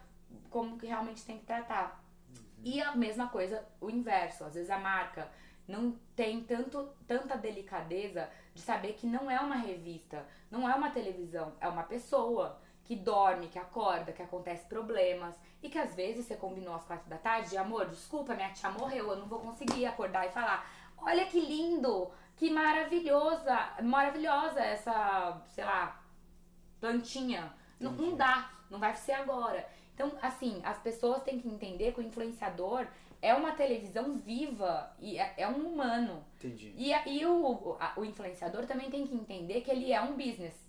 como que realmente tem que tratar. Uhum. E a mesma coisa, o inverso. Às vezes a marca não tem tanto, tanta delicadeza de saber que não é uma revista, não é uma televisão, é uma pessoa que dorme, que acorda, que acontece problemas e que às vezes você combinou às quatro da tarde, amor, desculpa, minha tia morreu, eu não vou conseguir acordar e falar, olha que lindo, que maravilhosa, maravilhosa essa, sei lá, plantinha. Não, não dá, não vai ser agora. Então, assim, as pessoas têm que entender que o influenciador é uma televisão viva e é, é um humano. Entendi. E, e o, o influenciador também tem que entender que ele é um business.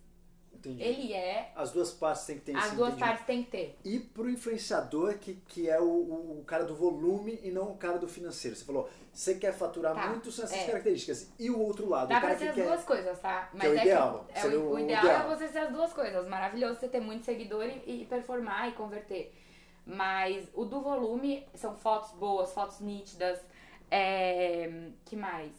Entendi. Ele é. As duas partes tem que ter As duas partes tem que ter. E pro influenciador, que, que é o, o, cara do volume e não o cara do financeiro. Você falou, você quer faturar tá. muito, são essas é. características. E o outro lado, Dá o cara pra ser que as quer... duas coisas, tá? Mas que é o ideal. É, que, é o, o, ideal, ideal, é você ser as duas coisas. Maravilhoso você ter muito seguidor e, e performar e converter. Mas o do volume são fotos boas, fotos nítidas. É, que mais?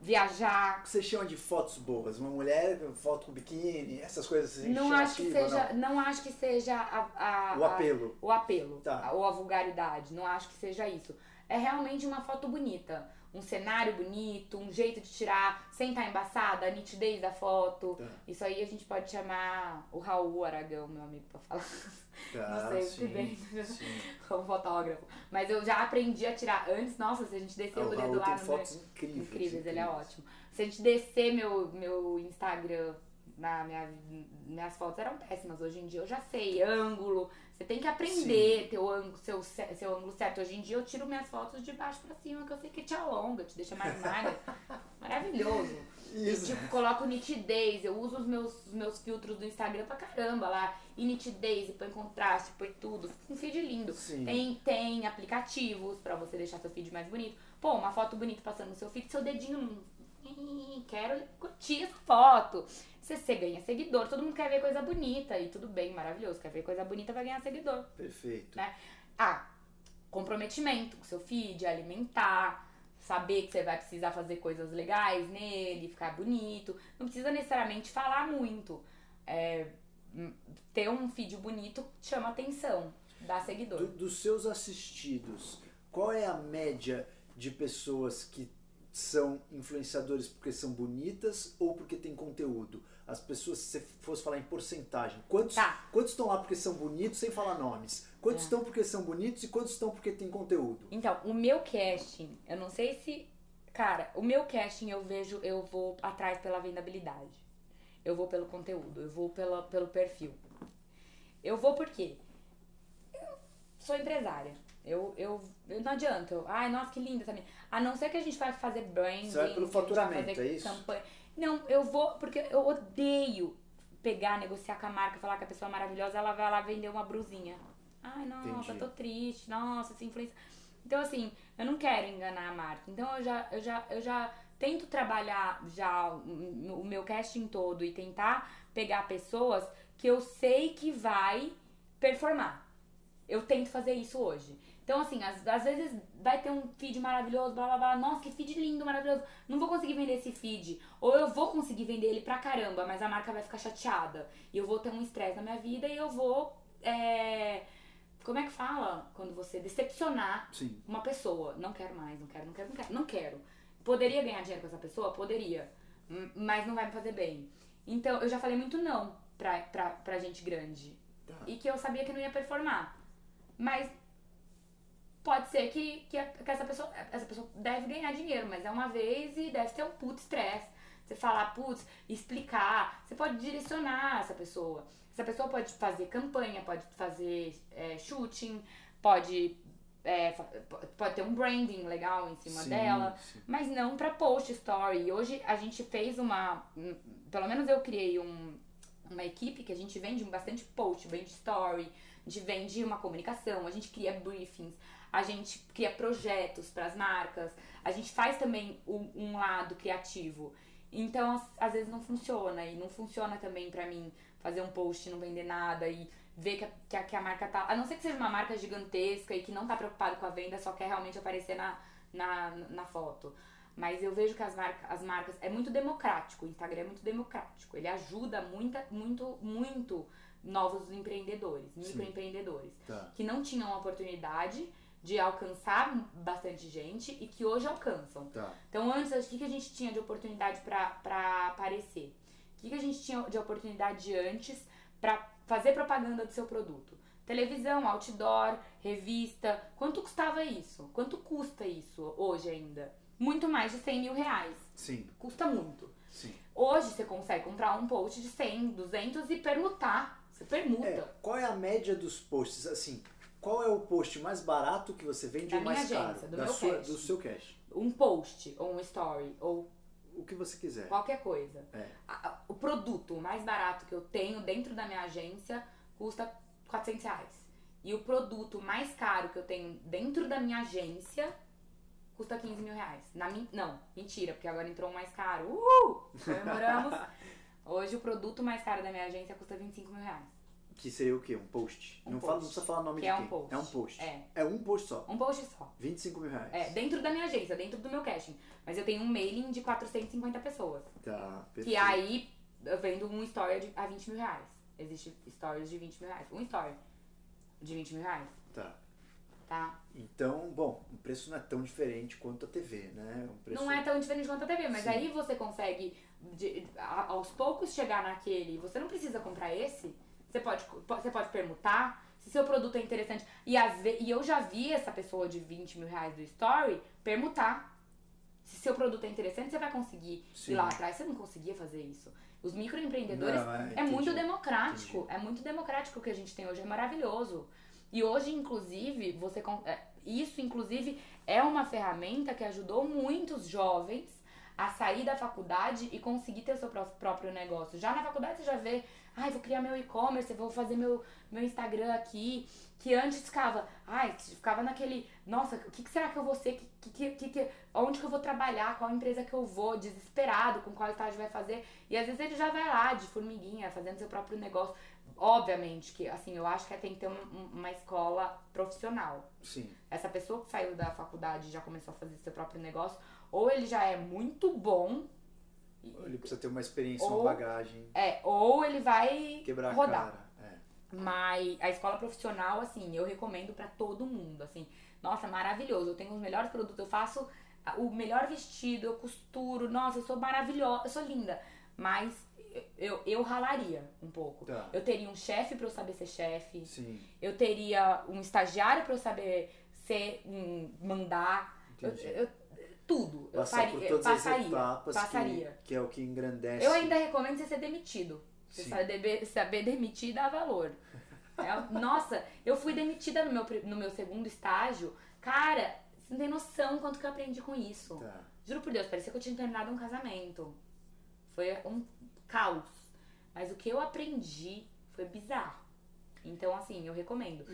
Viajar. O que você chama de fotos boas? Uma mulher, foto com biquíni, essas coisas assim? Não acho que seja, não? não? acho que seja a, a o apelo. A, o apelo. Tá. Ou a vulgaridade. Não acho que seja isso. É realmente uma foto bonita um cenário bonito, um jeito de tirar sem estar tá embaçada, a nitidez da foto. Tá. Isso aí a gente pode chamar o Raul Aragão, meu amigo, pra falar. Tá, (laughs) Não sei sim, bem, (laughs) o fotógrafo. Mas eu já aprendi a tirar antes, nossa, se a gente descer o, o dedo lá no fotos meu... incríveis, incríveis, incríveis, ele é ótimo. Se a gente descer meu, meu Instagram na minha, minhas fotos eram péssimas. Hoje em dia eu já sei ângulo, você tem que aprender teu ângulo, seu, seu ângulo certo. Hoje em dia eu tiro minhas fotos de baixo pra cima, que eu sei que te alonga, te deixa mais magra. (laughs) Maravilhoso. Isso. E, tipo, coloco nitidez, eu uso os meus, os meus filtros do Instagram pra caramba lá. E nitidez, e põe contraste, põe tudo. Um feed lindo. Sim. Tem, tem aplicativos pra você deixar seu feed mais bonito. Pô, uma foto bonita passando no seu feed, seu dedinho quero curtir essa foto. Você, você ganha seguidor, todo mundo quer ver coisa bonita e tudo bem, maravilhoso. Quer ver coisa bonita, vai ganhar seguidor. Perfeito. Né? Ah, comprometimento com seu feed, alimentar, saber que você vai precisar fazer coisas legais nele, ficar bonito. Não precisa necessariamente falar muito. É, ter um feed bonito chama atenção, dá seguidor. Do, dos seus assistidos, qual é a média de pessoas que são influenciadores porque são bonitas ou porque tem conteúdo? As pessoas, se você fosse falar em porcentagem, quantos, Tá. quantos estão lá porque são bonitos sem falar nomes? Quantos É. estão porque são bonitos e quantos estão porque tem conteúdo? Então, o meu casting, eu não sei se. Cara, o meu casting eu vejo, eu vou atrás pela vendabilidade. Eu vou pelo conteúdo, eu vou pela, pelo perfil. Eu vou porque eu sou empresária. Eu, eu, eu não adianta. Eu, Ai, nossa, que linda menina. A não ser que a gente vai fazer branding. Você vai pelo faturamento, é isso? Campanha. Não, eu vou porque eu odeio pegar, negociar com a marca, falar que a pessoa é maravilhosa, ela vai lá vender uma brusinha. Ai, nossa, Entendi. tô triste, nossa, essa influência. Então, assim, eu não quero enganar a marca. Então, eu já, eu já, eu já tento trabalhar já o meu casting todo e tentar pegar pessoas que eu sei que vai performar. Eu tento fazer isso hoje. Então, assim, às, às vezes vai ter um feed maravilhoso, blá blá blá. Nossa, que feed lindo, maravilhoso. Não vou conseguir vender esse feed. Ou eu vou conseguir vender ele pra caramba, mas a marca vai ficar chateada. E eu vou ter um estresse na minha vida e eu vou. é, Como é que fala? Quando você decepcionar Sim. uma pessoa. Não quero mais, não quero, não quero, não quero. Não quero. Poderia ganhar dinheiro com essa pessoa? Poderia. Mas não vai me fazer bem. Então, eu já falei muito não pra, pra, pra gente grande. Tá. E que eu sabia que não ia performar. Mas pode ser que, que, que essa, pessoa, essa pessoa deve ganhar dinheiro, mas é uma vez e deve ter um puto estresse. Você falar, putz, explicar. Você pode direcionar essa pessoa. Essa pessoa pode fazer campanha, pode fazer é, shooting, pode, é, pode ter um branding legal em cima Sim, dela sim. mas não pra post story. Hoje a gente fez uma. um, Pelo menos eu criei um, uma equipe que a gente vende bastante post, vende story, a gente vende uma comunicação, a gente cria briefings, a gente cria projetos pras marcas, a gente faz também um, um lado criativo. Então, às, às vezes não funciona, e não funciona também pra mim fazer um post e não vender nada e ver que a, que a, que a marca tá. A não ser que seja uma marca gigantesca e que não tá preocupado com a venda, só quer realmente aparecer na, na, na foto. Mas eu vejo que as, marca, as marcas. É muito democrático, o Instagram é muito democrático. Ele ajuda muita, muito, muito novos empreendedores, microempreendedores, Tá. que não tinham oportunidade de alcançar bastante gente e que hoje alcançam. Tá. Então, antes, o que, que a gente tinha de oportunidade pra aparecer? O que, que a gente tinha de oportunidade antes pra fazer propaganda do seu produto? Televisão, outdoor, revista. Quanto custava isso? Quanto custa isso hoje ainda? Muito mais de 100 mil reais. Sim, Custa muito. sim. Hoje você consegue comprar um post de 100, 200 e permutar. Você permuta. É, qual é a média dos posts? Assim, qual é o post mais barato que você vende Da ou mais minha caro? agência, do da meu sua, cash. do seu cash. Um post, ou um story, ou O que você quiser. qualquer coisa. É. O produto mais barato que eu tenho dentro da minha agência custa 400 reais. E o produto mais caro que eu tenho dentro da minha agência custa 15 mil reais. Na. Não, mentira, porque agora entrou um mais caro. Uhul! (laughs) Comemoramos. Hoje o produto mais caro da minha agência custa 25 mil reais. Que seria o quê? Um post? Um não, Fala, não post. precisa falar nome Que de é quem. um post. É um post. É. É um post só. Um post só. 25 mil reais. É, dentro da minha agência, dentro do meu caching. Mas eu tenho um mailing de 450 pessoas. Tá, perfeito. Que aí eu vendo um story de- a 20 mil reais. Existe stories de 20 mil reais. Um story de 20 mil reais, Tá. tá? Então, bom, o preço não é tão diferente quanto a TV, né? Um preço... Não é tão diferente quanto a TV, mas Sim. aí você consegue de- a- aos poucos chegar naquele. Você não precisa comprar esse. Você pode, você pode permutar. Se seu produto é interessante. E, ve- e eu já vi essa pessoa de 20 mil reais do story permutar. Se seu produto é interessante, você vai conseguir Sim. ir lá atrás. Você não conseguia fazer isso. Os microempreendedores Não, é, É muito entendi. democrático. É muito democrático o que a gente tem hoje. É maravilhoso. E hoje, inclusive, você. é, Isso, inclusive, é uma ferramenta que ajudou muitos jovens a sair da faculdade e conseguir ter seu pró- próprio negócio. Já na faculdade você já vê, ai, vou criar meu e-commerce, vou fazer meu, meu Instagram aqui. Que antes ficava, ai, ficava naquele, nossa, o que, que será que eu vou ser? Que, que, que, que, onde que eu vou trabalhar? Qual empresa que eu vou? Desesperado com qual estágio vai fazer. E às vezes ele já vai lá, de formiguinha, fazendo seu próprio negócio. Obviamente que, assim, eu acho que tem que ter uma escola profissional. Sim. Essa pessoa que saiu da faculdade e já começou a fazer seu próprio negócio, ou ele já é muito bom. Ele precisa ter uma experiência, ou, uma bagagem. É, ou ele vai Quebrar rodar. a cara. É. Mas a escola profissional, assim, eu recomendo para todo mundo, assim. Nossa, maravilhoso. Eu tenho os melhores produtos, eu faço o melhor vestido, eu costuro. Nossa, eu sou maravilhosa, eu sou linda. Mas eu, eu ralaria um pouco. Tá. Eu teria um chefe para eu saber ser chefe. Sim. Eu teria um estagiário para eu saber ser um, mandar. Eu, eu, tudo. Passar eu faria, por todas passaria, as etapas passaria. Que, que é o que engrandece. Eu ainda recomendo você ser demitido. Você Sim. saber, saber demitir dá valor. (laughs) É, nossa, eu fui demitida no meu, no meu segundo estágio. Cara, você não tem noção quanto que eu aprendi com isso. Tá. Juro por Deus, parecia que eu tinha terminado um casamento. Foi um caos. Mas o que eu aprendi foi bizarro. Então, assim, eu recomendo.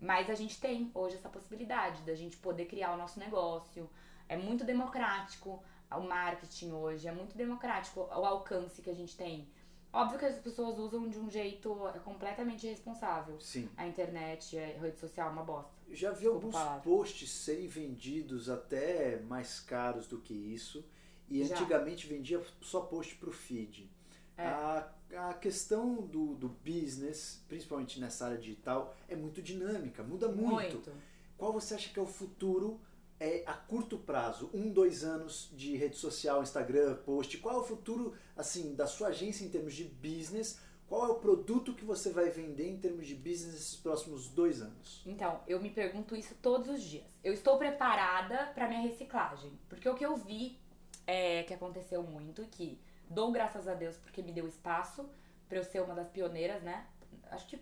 Mas a gente tem hoje essa possibilidade da gente poder criar o nosso negócio. É muito democrático o marketing hoje, é muito democrático o alcance que a gente tem. Óbvio que as pessoas usam de um jeito completamente irresponsável. Sim. A internet, a rede social é uma bosta. Já vi Desculpa alguns posts serem vendidos até mais caros do que isso. E Já. antigamente vendia só post pro feed. É. A, a questão do, do business, principalmente nessa área digital, é muito dinâmica, muda muito. Qual você acha que é o futuro é, a curto prazo? Um, dois anos de rede social, Instagram, post. Qual é o futuro assim da sua agência em termos de business? Qual é o produto que você vai vender em termos de business nesses próximos dois anos? Então, eu me pergunto isso todos os dias. Eu estou preparada para minha reciclagem. Porque o que eu vi é que aconteceu muito, que dou graças a Deus porque me deu espaço para eu ser uma das pioneiras, né? Acho que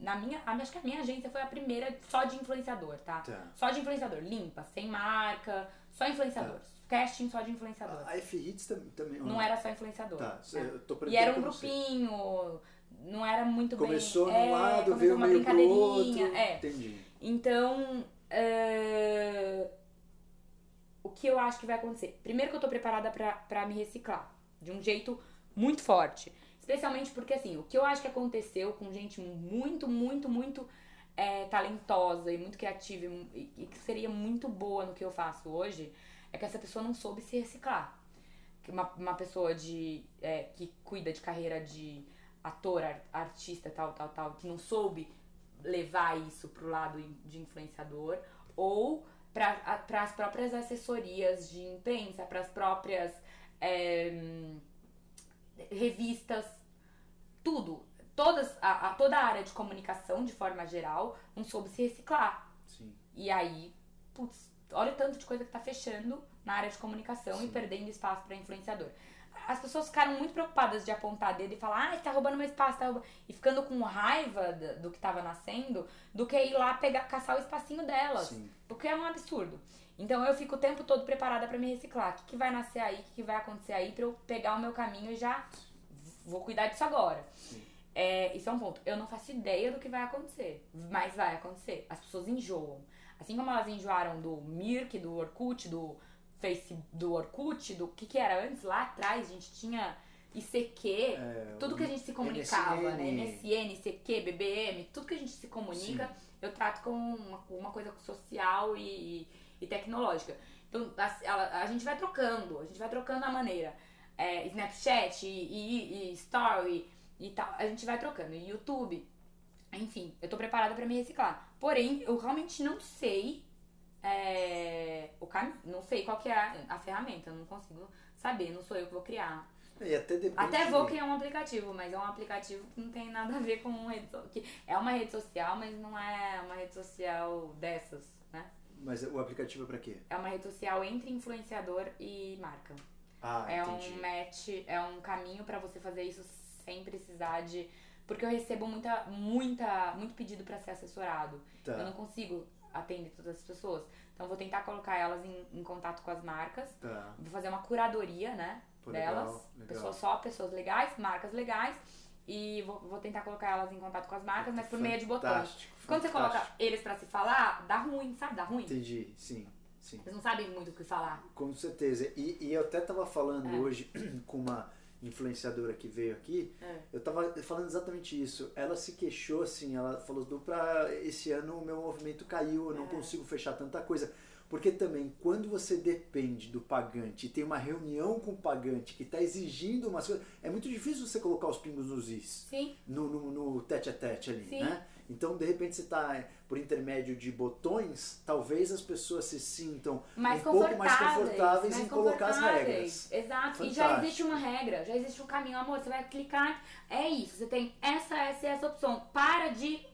na minha, acho que a minha agência foi a primeira só de influenciador, tá? Tá. Só de influenciador, limpa, sem marca, só influenciador. Casting só de influenciador. A F Hits tam- também. Não era só influenciador. Tá, né? eu tô E era um grupinho, não era muito Começou bem. num é, lado, começou veio uma meio pro outro. brincadeirinha. É. Entendi. Então, é, o que eu acho que vai acontecer? Primeiro que eu tô preparada pra me reciclar. De um jeito muito forte. Especialmente porque, assim, o que eu acho que aconteceu com gente muito, muito, muito é, talentosa e muito criativa e, e- que seria muito boa no que eu faço hoje, é que essa pessoa não soube se reciclar. Uma, uma pessoa de, é, que cuida de carreira de ator, ar- artista, tal, tal, tal, que não soube levar isso pro lado de influenciador, ou para as próprias assessorias de imprensa, para as próprias é, revistas, tudo. Todas, a, a- toda a área de comunicação, de forma geral, não soube se reciclar. Sim. E aí, putz, olha o tanto de coisa que tá fechando na área de comunicação e Sim. perdendo espaço para influenciador. As pessoas ficaram muito preocupadas de apontar dedo e falar, ah, você tá roubando meu espaço, tá roubando... E ficando com raiva do, que tava nascendo, do que ir lá pegar, caçar o espacinho delas. Sim. Porque é um absurdo. Então eu fico o tempo todo preparada pra me reciclar. O que, que vai nascer aí, o que, que vai acontecer aí pra eu pegar o meu caminho e já vou cuidar disso agora. É, isso é um ponto. Eu não faço ideia do que vai acontecer, mas vai acontecer. As pessoas enjoam. Assim como elas enjoaram do Mirk, do Orkut, do Face, do Orkut, do que que era antes lá atrás, a gente tinha ICQ, É, tudo que a gente se comunicava, né? MSN. MSN, ICQ, BBM, tudo que a gente se comunica, eu trato como uma, uma coisa social e, e tecnológica. Então, a, ela- a gente vai trocando, a gente vai trocando a maneira. É, Snapchat e, e- e Story e tal, a gente vai trocando. E YouTube, enfim, eu tô preparada pra me reciclar. Porém, eu realmente não sei é, o caminho, não sei qual que é a, a ferramenta, eu não consigo saber, não sou eu que vou criar. E até depende. Até vou criar um aplicativo, mas é um aplicativo que não tem nada a ver com rede so- que É uma rede social, mas não é uma rede social dessas, né? Mas o aplicativo é pra quê? É uma rede social entre influenciador e marca. Ah, é entendi. um match, é um caminho pra você fazer isso sem precisar de. Porque eu recebo muita, muita, muito pedido pra ser assessorado. Tá. Eu não consigo atender todas as pessoas. Então vou tentar colocar elas em, em contato com as marcas. Tá. Vou fazer uma curadoria, né? Pô, delas. legal, legal. Pessoas só pessoas legais, marcas legais. e vou, vou tentar colocar elas em contato com as marcas, mas por meio de botões. Fantástico, Quando você coloca eles pra se falar, dá ruim, sabe? Dá ruim. Entendi, sim, sim. Eles não sabem muito o que falar. Com certeza. E, e eu até tava falando É. hoje (clears throat) com uma influenciadora que veio aqui, É. eu tava falando exatamente isso. Ela se queixou assim, ela falou, "Du, pra esse ano o meu movimento caiu, eu não É. consigo fechar tanta coisa. Porque também, quando você depende do pagante e tem uma reunião com o pagante que está exigindo umas coisas, é muito difícil você colocar os pingos nos is. Sim. no, no, no tete a tete ali, Sim. né? Então, de repente, você está por intermédio de botões, talvez as pessoas se sintam mais um pouco mais confortáveis, mais em colocar as regras. Exato. E já Fantástico. existe uma regra, já existe um caminho, amor. Você vai clicar, é isso. Você tem essa, essa e essa opção. Para de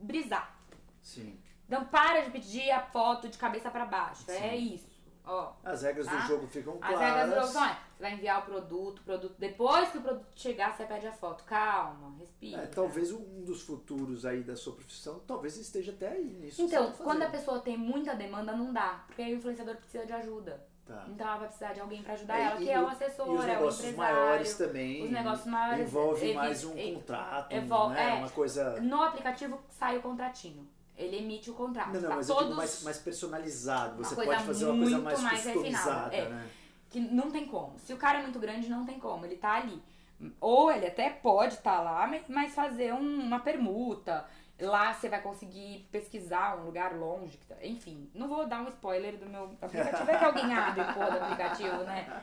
brisar. Sim. Então para de pedir a foto de cabeça pra baixo. É Sim. isso. Ó. As regras Tá? do jogo ficam As claras. regras do jogo são, é, você vai enviar o produto, produto. Depois que o produto chegar, você pede a foto. Calma, respira. É, talvez um dos futuros aí da sua profissão, talvez esteja até aí nisso. Então, tá quando a pessoa tem muita demanda, não dá. Porque aí o influenciador precisa de ajuda. Tá. Então ela vai precisar de alguém pra ajudar É, ela, que é o assessor, os é o negócios empresário. maiores também. Os negócios maiores Envolve mais um contrato, evol- né? é. Uma coisa. No aplicativo sai o contratinho. Ele emite o contrato. Não, não, pra mas eu todos digo mais, mais personalizado. Você pode fazer uma coisa mais, mais customizada, é. né? que não tem como. Se o cara é muito grande, não tem como. Ele tá ali. Ou ele até pode estar lá, mas- fazer um- uma permuta. Lá você vai conseguir pesquisar um lugar longe. tá- Enfim, não vou dar um spoiler do meu aplicativo. É que alguém abre o do aplicativo, né?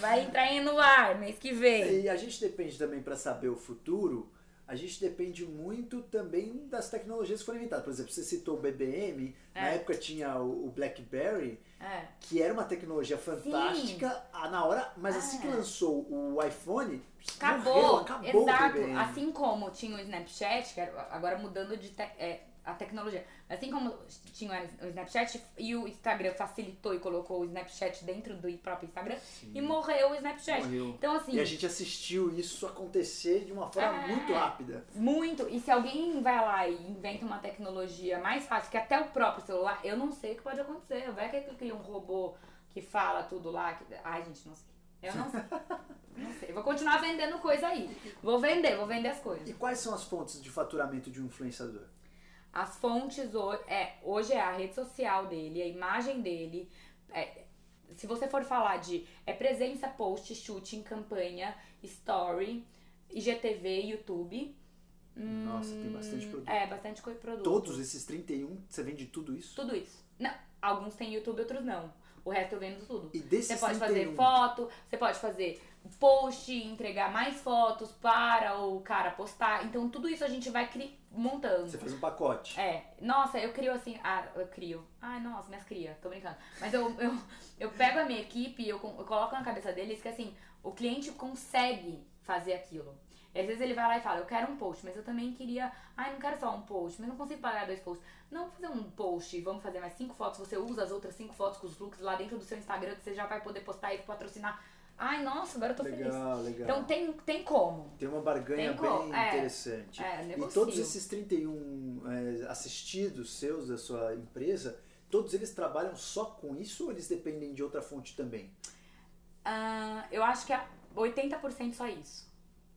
Vai entrar aí no ar mês que vem. E a gente depende também para saber o futuro. A gente depende muito também das tecnologias que foram inventadas. Por exemplo, você citou o BBM, na É. época tinha o BlackBerry, É. que era uma tecnologia fantástica ah, na hora, mas assim que É. lançou o iPhone, Acabou, morreu, acabou exato. Assim como tinha o Snapchat, agora mudando de te- é, a tecnologia, assim como tinha o Snapchat e o Instagram facilitou e colocou o Snapchat dentro do próprio Instagram e morreu o Snapchat. Morreu. Então assim, E a gente assistiu isso acontecer de uma forma É. muito rápida. muito. E se alguém vai lá e inventa uma tecnologia mais fácil, que até o próprio celular, eu não sei o que pode acontecer. Vai que ele cria um robô que fala tudo lá. Que... Ai, gente, não sei. Eu não sei. (laughs) não sei. Vou continuar vendendo coisa aí. Vou vender, vou vender as coisas. E quais são as fontes de faturamento de um influenciador? As fontes hoje é, hoje é a rede social dele, a imagem dele. é, se você for falar de é presença, post, shooting, campanha, story, IGTV, YouTube. Nossa, tem bastante produto. É, bastante produto. Todos esses 31, você vende tudo isso? Tudo isso. Não, alguns têm YouTube, outros não. O resto eu vendo tudo. E desses Você pode 31, fazer foto, você pode fazer post, entregar mais fotos para o cara postar. Então tudo isso a gente vai cri- montando. Você faz um pacote. É, nossa, eu crio assim, ah, eu crio. Ai, nossa, minhas cria, tô brincando. Mas eu, eu, eu pego a minha equipe eu, eu coloco na cabeça deles que assim, o cliente consegue fazer aquilo. E às vezes ele vai lá e fala, eu quero um post, mas eu também queria, ai, não quero só um post, mas não consigo pagar dois posts. Não, vou fazer um post, vamos fazer mais cinco fotos, você usa as outras cinco fotos com os looks lá dentro do seu Instagram, que você já vai poder postar e patrocinar. Ai, nossa, agora eu tô feliz. legal, legal. Então tem, tem como. Tem uma barganha Tem bem é, interessante. é, e todos esses 31 é, assistidos seus da sua empresa, todos eles trabalham só com isso ou eles dependem de outra fonte também? Ah, eu acho que é 80% só isso.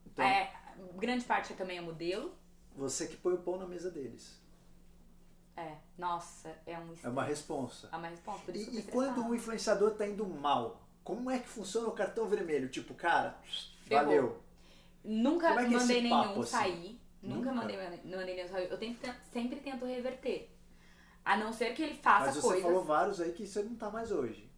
Então, É, grande parte também é modelo. você que põe o pão na mesa deles. É, nossa, é um É uma responsa. É uma que E, e quando o influenciador tá indo mal, como é que funciona o cartão vermelho? Tipo, cara, Ferrou. valeu. Nunca é é mandei nenhum papo, assim? sair. Nunca, Nunca? mandei, mandei nenhum sair. Eu tento, sempre tento reverter. A não ser que ele faça Mas você coisas, falou vários aí que você não tá mais hoje.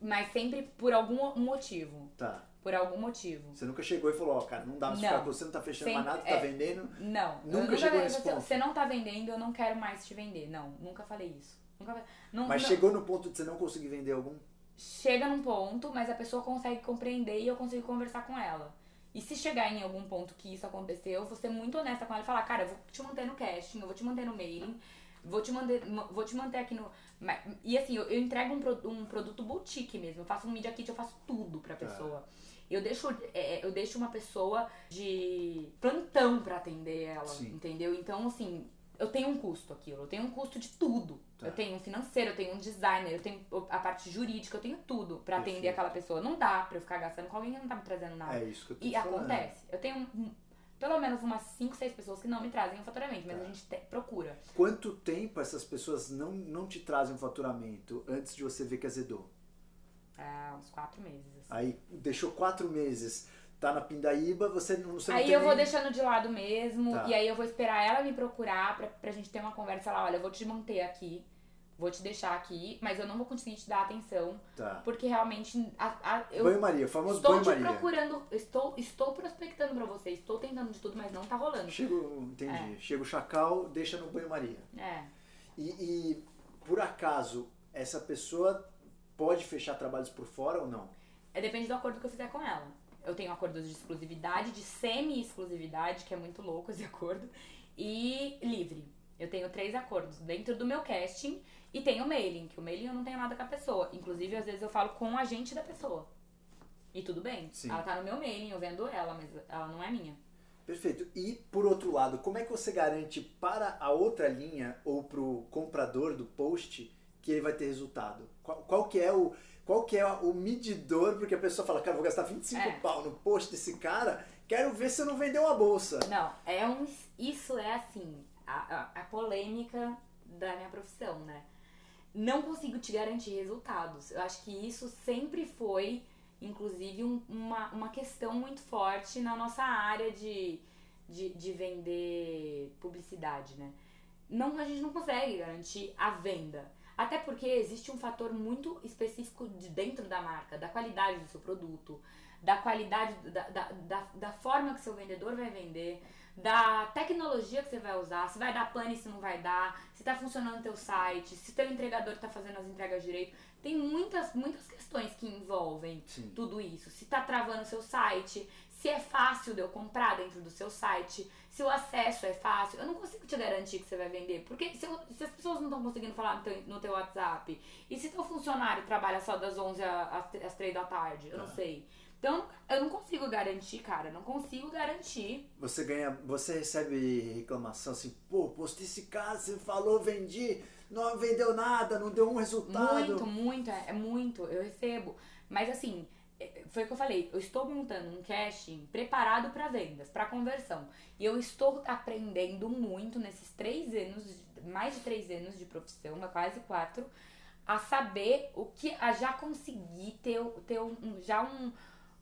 mas sempre por algum motivo. Tá. Por algum motivo. Você nunca chegou e falou, ó, cara, não dá mais pra Não. ficar com você, não tá fechando mais Sempre- nada, tá é. vendendo. Não. eu Nunca chegou nesse você, ponto. você não tá vendendo, eu não quero mais te vender. Não, nunca falei isso. Nunca, não, Mas não- chegou no ponto de você não conseguir vender algum? Chega num ponto, mas a pessoa consegue compreender e eu consigo conversar com ela. E se chegar em algum ponto que isso aconteceu, eu vou ser muito honesta com ela e falar, cara, eu vou te manter no casting, eu vou te manter no mailing, vou te manter, vou te manter aqui no. E assim, eu, eu entrego um, pro- um produto boutique mesmo. Eu faço um media kit, eu faço tudo pra Tá. pessoa. Eu deixo, é, eu deixo uma pessoa de plantão pra atender ela, Sim. entendeu? Então, assim, eu tenho um custo aquilo, eu tenho um custo de tudo. Tá. Eu tenho um financeiro, eu tenho um designer, eu tenho a parte jurídica, eu tenho tudo pra atender aquela pessoa. Não dá pra eu ficar gastando com alguém que não tá me trazendo nada. É isso que eu tô E falando. acontece. Eu tenho um- pelo menos umas 5, 6 pessoas que não me trazem o faturamento, mas Tá. a gente te- procura. Quanto tempo essas pessoas não, não te trazem um faturamento antes de você ver que azedou? Há uns 4 meses. assim. Aí deixou quatro meses, tá na pindaíba, você não, você Aí eu vou nem- deixando de lado mesmo, Tá. e aí eu vou esperar ela me procurar pra, pra gente ter uma conversa lá, olha, eu vou te manter aqui, vou te deixar aqui, mas eu não vou conseguir te dar atenção, Tá. porque realmente a- a- eu Banho Maria, o famoso estou banho te Maria. procurando, estou, estou prospectando pra você, estou tentando de tudo, mas não tá rolando. Chega, entendi. Chega o chacal, deixa no banho Maria. É. E, e, por acaso essa pessoa pode fechar trabalhos por fora ou não? É, depende do acordo que eu fizer com ela. Eu tenho acordos de exclusividade, de semi-exclusividade, que é muito louco esse (laughs) acordo, e livre. Eu tenho três acordos dentro do meu casting e tenho o mailing, que o mailing eu não tenho nada com a pessoa. Inclusive, às vezes eu falo com o agente da pessoa. E tudo bem. Sim. Ela tá no meu mailing, eu vendo ela, mas ela não é minha. Perfeito. E por outro lado, como é que você garante para a outra linha ou para o comprador do post que ele vai ter resultado? Qual, qual que é o qual que é o medidor? Porque a pessoa fala, cara, vou gastar 25 É. pau no post desse cara, quero ver se eu não vendeu uma bolsa. Não, é um. Isso é assim, a, a, a polêmica da minha profissão, né? Não consigo te garantir resultados. Eu acho que isso sempre foi, inclusive, um- uma, uma questão muito forte na nossa área de, de, de vender publicidade, né? Não, a gente não consegue garantir a venda. Até porque existe um fator muito específico de dentro da marca, da qualidade do seu produto, da qualidade, da, da, da, da forma que seu vendedor vai vender, da tecnologia que você vai usar, se vai dar pane, se não vai dar, se tá funcionando o teu site, se teu entregador tá fazendo as entregas direito. Tem muitas, muitas questões que envolvem Sim. tudo isso. Se tá travando o seu site, se é fácil de eu comprar dentro do seu site, se o acesso é fácil. Eu não consigo te garantir que você vai vender, porque se, eu- se as pessoas não estão conseguindo falar no teu, no teu WhatsApp, e se teu funcionário trabalha só das 11 às, às 3 da tarde, eu não Tá. sei. Então, eu não consigo garantir, cara, não consigo garantir. Você ganha, você recebe reclamação assim, pô, postei esse cara, você falou, vendi, não vendeu nada, não deu um resultado. Muito, muito, é, é muito, eu recebo. Mas assim, foi o que eu falei, eu estou montando um casting preparado para vendas, para conversão. E eu estou aprendendo muito nesses três anos, mais de três anos de profissão, é quase quatro, a saber o que, a já conseguir ter, ter um, já um,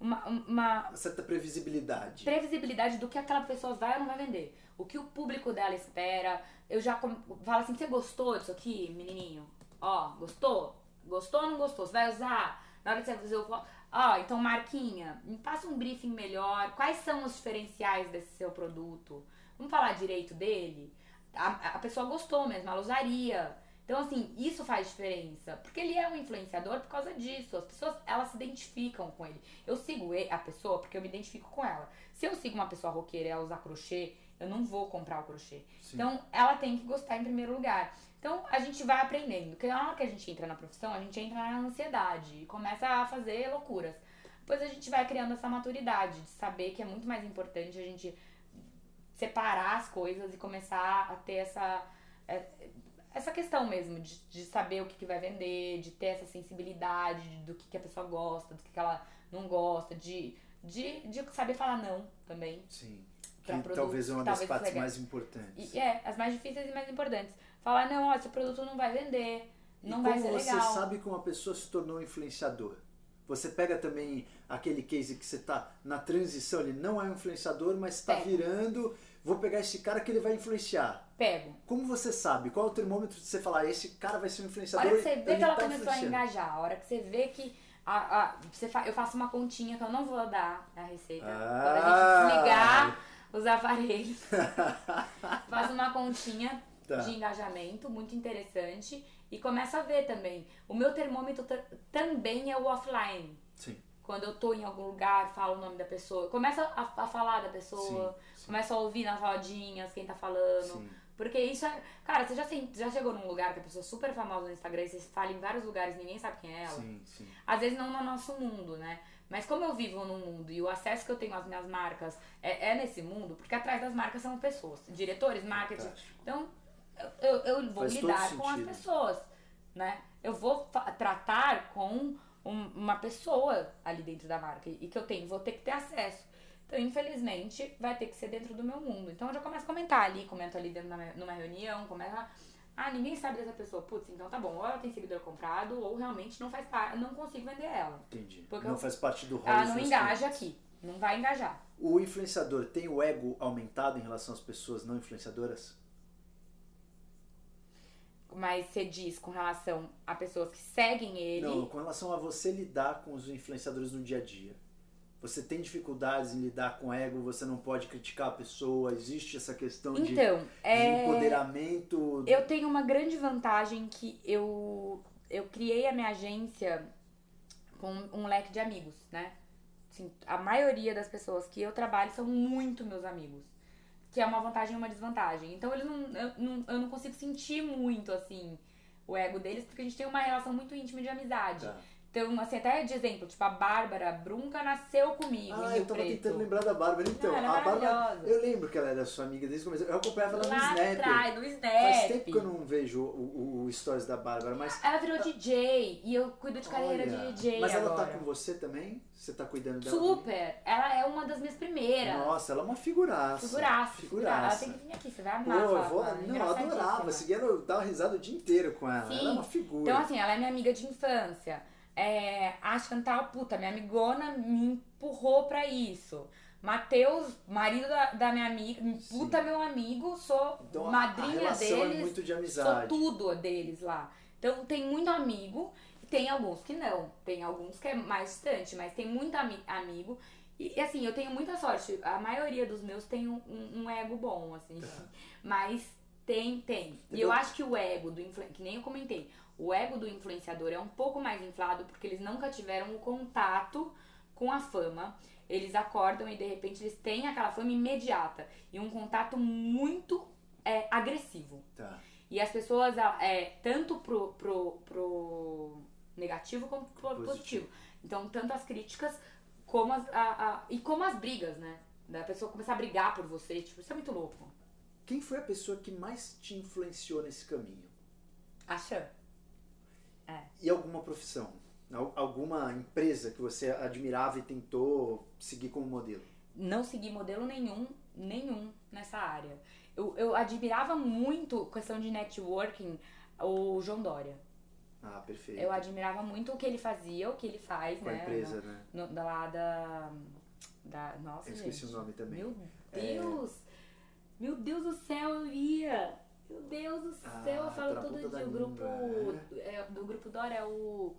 uma, uma, certa previsibilidade. previsibilidade do que aquela pessoa vai ou não vai vender. O que o público dela espera. Eu já falo assim, você gostou disso aqui, menininho? Ó, gostou? Gostou ou não gostou? Você vai usar? Na hora que você vai fazer o... Ó, então Marquinha, me passa um briefing melhor. Quais são os diferenciais desse seu produto? Vamos falar direito dele? A, a pessoa gostou mesmo, ela usaria. Então, assim, isso faz diferença. Porque ele é um influenciador por causa disso. As pessoas, elas se identificam com ele. Eu sigo a pessoa porque eu me identifico com ela. Se eu sigo uma pessoa roqueira e ela usar crochê, eu não vou comprar o crochê. Sim. Então, ela tem que gostar em primeiro lugar. Então, a gente vai aprendendo. Porque na hora que a gente entra na profissão, a gente entra na ansiedade e começa a fazer loucuras. Depois a gente vai criando essa maturidade de saber que é muito mais importante a gente separar as coisas e começar a ter essa é, essa questão mesmo de, de saber o que, que vai vender, de ter essa sensibilidade do que, que a pessoa gosta, do que, que ela não gosta, de, de, de saber falar não também. Sim. Que produtos talvez é uma das partes mais importantes. E é, as mais difíceis e mais importantes. Falar, não, ó, esse produto não vai vender, não e vai como ser você legal. sabe que uma pessoa se tornou influenciador? Você pega também aquele case que você tá na transição, ele não é um influenciador, mas está virando, vou pegar esse cara que ele vai influenciar. Pego. Como você sabe? Qual é o termômetro de você falar, esse cara vai ser um A influenciador? hora que você vê que ela tá começou a engajar, a hora que você vê que a, a, você fa- eu faço uma continha que eu não vou dar a receita. Ah. Quando a gente desligar os aparelhos, (laughs) faz uma continha Tá. de engajamento muito interessante e começa a ver também. O meu termômetro ta- também é o offline. Sim, Quando eu tô em algum lugar, falo o nome da pessoa, começa a, a falar da pessoa, Sim, sim. começa a ouvir nas rodinhas quem tá falando. sim. Porque isso é. Cara, você já, já chegou num lugar que a pessoa é super famosa no Instagram e você fala em vários lugares e ninguém sabe quem é ela? Sim, sim. Às vezes não no nosso mundo, né? Mas como eu vivo num mundo e o acesso que eu tenho às minhas marcas é, é nesse mundo, porque atrás das marcas são pessoas, diretores, marketing. Fantástico. Então, eu, eu, vou Faz lidar com as pessoas, né? Eu vou tratar com um- uma pessoa ali dentro da marca e que eu tenho, vou ter que ter acesso. Então, infelizmente, vai ter que ser dentro do meu mundo. Então, eu já começo a comentar ali, comento ali dentro da, numa reunião, começo a... Ah, ninguém sabe dessa pessoa. Putz, então tá bom. Ou ela tem seguidor comprado, ou realmente não faz parte, não consigo vender ela. Entendi. Porque não eu- faz parte do rol Ela não engaja clientes. aqui. Não vai engajar. O influenciador tem o ego aumentado em relação às pessoas não influenciadoras? Mas você diz com relação a pessoas que seguem ele. Não, com relação a você lidar com os influenciadores no dia a dia. Você tem dificuldades em lidar com ego, você não pode criticar a pessoa, existe essa questão de, Então, de é. empoderamento. Eu tenho uma grande vantagem que eu, eu criei a minha agência com um leque de amigos, né? Assim, a maioria das pessoas que eu trabalho são muito meus amigos. Que é uma vantagem e uma desvantagem. Então eles não eu, não. eu não consigo sentir muito, assim, o ego deles, porque a gente tem uma relação muito íntima de amizade. Tá. Então, assim, até de exemplo, tipo, a Bárbara Brunca nasceu comigo Ah, eu tava Preto. tentando lembrar da Bárbara. Então, ela é a Bárbara. Eu lembro que ela era sua amiga desde o começo. Eu acompanhava ela no Lá Snap. atrás, no Snap. Faz tempo que eu não vejo o, o, stories da Bárbara, mas. Ela virou DJ e eu cuido de carreira Olha, de DJ Mas ela agora. tá com você também? Você tá cuidando dela? também? Super! Ela é uma das minhas primeiras. Nossa, ela é uma figuraça. Figuraça, figuraça. Ela Figuraça. tem que vir aqui, você vai Pô, amar. eu Fala, vou, não, eu adorava. Seguia, eu dava risada o dia inteiro com ela. Sim. Ela é uma figura. Então, assim, ela é minha amiga de infância. É, a Chantal, puta, minha amigona me empurrou pra isso. Matheus, marido da, da minha amiga, puta meu amigo, sou Então, madrinha é deles. muito de Sou amizade. tudo deles lá. Então tem muito amigo, tem alguns que não. Tem alguns que é mais distante, mas tem muito ami- amigo. E e, assim, eu tenho muita sorte. A maioria dos meus tem um, um- ego bom, assim. Mas tem, tem. E eu acho que o ego do influenciador, que nem eu comentei, o ego do influenciador é um pouco mais inflado porque eles nunca tiveram o contato com a fama. Eles acordam e de repente eles têm aquela fama imediata e um contato muito é, agressivo. Tá. E as pessoas, é, tanto pro, pro, pro negativo como pro Positivo. positivo. Então, tanto as críticas como as, a, a- e como as brigas, né? Da pessoa começar a brigar por você, tipo, isso é muito louco. Quem foi a pessoa que mais te influenciou nesse caminho? Acha? E alguma profissão? Al- Alguma empresa que você admirava e tentou seguir como modelo? Não segui modelo nenhum, nenhum nessa área. Eu, eu admirava muito questão de networking o João Dória. Ah, perfeito. Eu admirava muito o que ele fazia, o que ele faz, Com a né? empresa, né? No, da lá da. da nossa, Eu esqueci gente. o nome também. Meu Deus! Meu Deus do céu, eu ia! Meu Deus do Ah, céu, eu falo todo dia. O grupo é, do grupo Dora é o.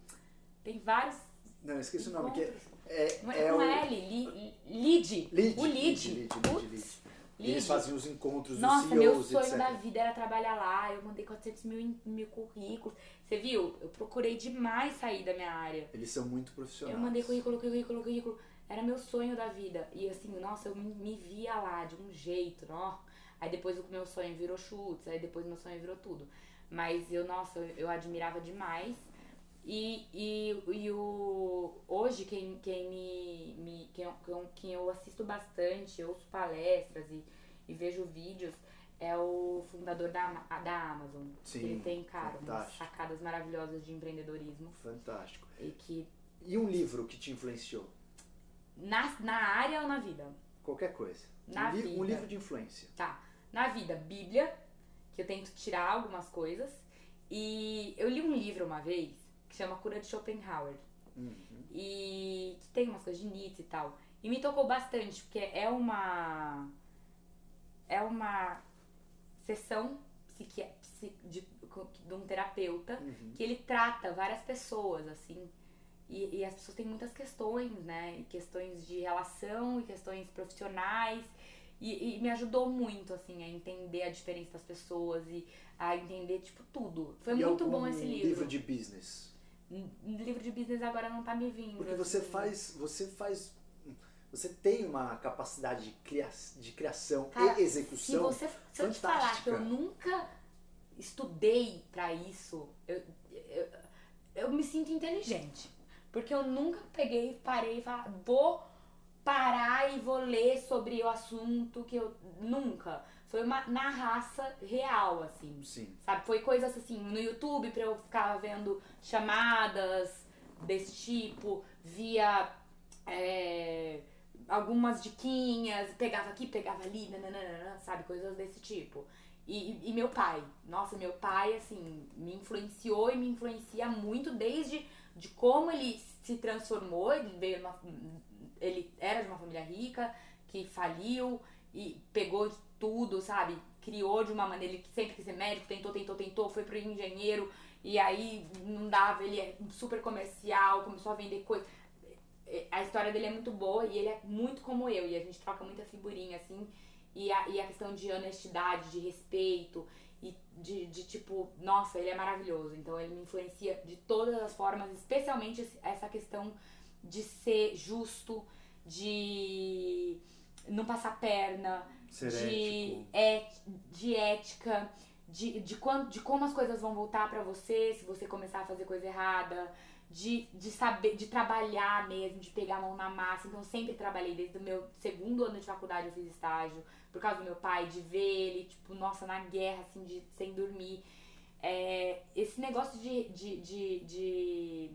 Tem vários. Não, esqueci o nome. Que encontros. é, Não é, é, é o... L, li, Lead. Lead, O Lead. Lead, Lead, Putz, Lead, Lead. Lead. Eles faziam os encontros dos Nossa, CEOs, meu sonho etc. da vida era trabalhar lá. Eu mandei 400 mil, mil currículos. Você viu? Eu procurei demais sair da minha área. Eles são muito profissionais. Eu mandei currículo, currículo, currículo. Era meu sonho da vida. E assim, nossa, eu me, me via lá de um jeito, ó. Aí depois o meu sonho virou chutes, aí depois meu sonho virou tudo. Mas eu, nossa, eu, eu admirava demais. E, e, e o, hoje, quem, quem me. me quem, eu- quem eu- assisto bastante, ouço palestras e, e vejo vídeos, é o fundador da, da Amazon. Sim, Ele tem, cara, umas fantástico. sacadas maravilhosas de empreendedorismo. Fantástico. E que E um livro que te influenciou? Na, na área ou na vida? Qualquer coisa. Na um, li- um vida. livro de influência. Tá. Na vida, Bíblia, que eu tento tirar algumas coisas. E eu li um livro uma vez que chama Cura de Schopenhauer. Uhum. E que tem umas coisas de Nietzsche e tal. E me tocou bastante, porque é uma. É uma sessão psiqui, psi- de, de um terapeuta Uhum. que ele trata várias pessoas, assim. E, e as pessoas têm muitas questões, né? E questões de relação e questões profissionais. E, e me ajudou muito, assim, a entender a diferença das pessoas e a entender, tipo, tudo. Foi E muito bom esse livro. livro de business. Livro de business agora não tá me vindo. Porque você assim. faz, você faz, você tem uma capacidade de, cria, de criação Cara, e Se, execução. você, se eu te falar que eu nunca estudei pra isso, eu, eu, eu me sinto inteligente. Porque eu nunca peguei, parei e falei, vou parar e vou ler sobre o assunto que eu. Nunca. Foi uma na raça real, assim. Sim. Sabe? Foi coisas assim, no YouTube pra eu ficar vendo chamadas desse tipo, via é, algumas diquinhas, pegava aqui, pegava ali, nananana, sabe? Coisas desse tipo. E, e, meu pai, nossa, meu pai, assim, me influenciou e me influencia muito desde de como ele se transformou, ele veio uma, ele era de uma família rica, que faliu e pegou tudo, sabe? Criou de uma maneira, ele sempre quis ser médico, tentou, tentou, tentou, foi pro engenheiro, e aí não dava, ele é super comercial, começou a vender coisas. A história dele é muito boa e ele é muito como eu, e a gente troca muita figurinha, assim, e a, e a questão de honestidade, de respeito, e de, de tipo, nossa, ele é maravilhoso. Então ele me influencia de todas as formas, especialmente essa questão de ser justo, de não passar perna, de, é, de ética, de, de, quando, de como as coisas vão voltar para você se você começar a fazer coisa errada, de, de saber, de trabalhar mesmo, de pegar a mão na massa. Então eu sempre trabalhei desde o meu segundo ano de faculdade eu fiz estágio, por causa do meu pai, de ver ele, tipo, nossa, na guerra, assim, de, sem dormir. É, esse negócio de, de, de, de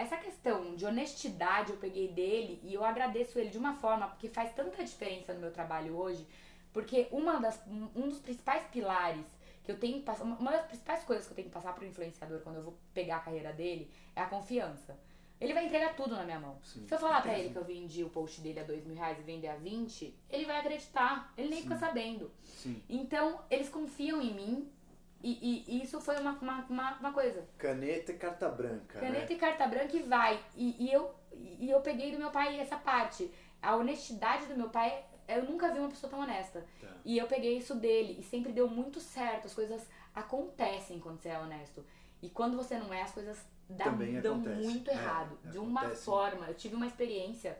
essa questão de honestidade eu peguei dele e eu agradeço ele de uma forma porque faz tanta diferença no meu trabalho hoje, porque uma das, um dos principais pilares que eu tenho que passar, uma das principais coisas que eu tenho que passar pro influenciador quando eu vou pegar a carreira dele é a confiança. Ele vai entregar tudo na minha mão. Sim. Se eu falar pra ele que eu vendi o post dele a dois mil reais e vender a 20, ele vai acreditar. Ele nem Sim. fica sabendo. Sim. Então, eles confiam em mim e, e, isso foi uma, uma, uma, coisa. Caneta e carta branca. Caneta né? e carta branca e vai. E, e, eu, e eu peguei do meu pai essa parte. A honestidade do meu pai, eu nunca vi uma pessoa tão honesta. Tá. E eu peguei isso dele. E sempre deu muito certo. As coisas acontecem quando você é honesto. E quando você não é, as coisas dão, dão muito é, errado. É, de uma acontece. forma. Eu tive uma experiência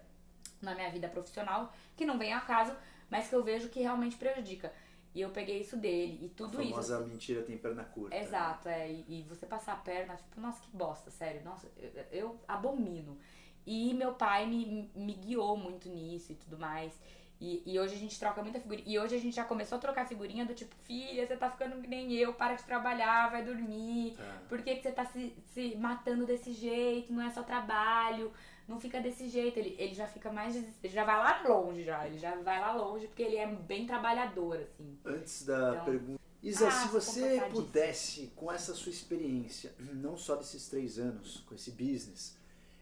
na minha vida profissional, que não vem a caso, mas que eu vejo que realmente prejudica. E eu peguei isso dele e tudo a isso. famosa assim, mentira tem perna curta. Exato, né? é. E, e, você passar a perna, tipo, nossa, que bosta, sério. Nossa, eu, eu abomino. E meu pai me, me guiou muito nisso e tudo mais. E, e hoje a gente troca muita figurinha. E hoje a gente já começou a trocar figurinha do tipo, filha, você tá ficando que nem eu, para de trabalhar, vai dormir. Tá. Por que, que você tá se, se matando desse jeito? Não é só trabalho não fica desse jeito. Ele, ele já fica mais. Ele já vai lá longe já. Ele já vai lá longe porque ele é bem trabalhador, assim. Antes da então, pergunta. Isa, ah, se você pudesse, com essa sua experiência, não só desses três anos, com esse business,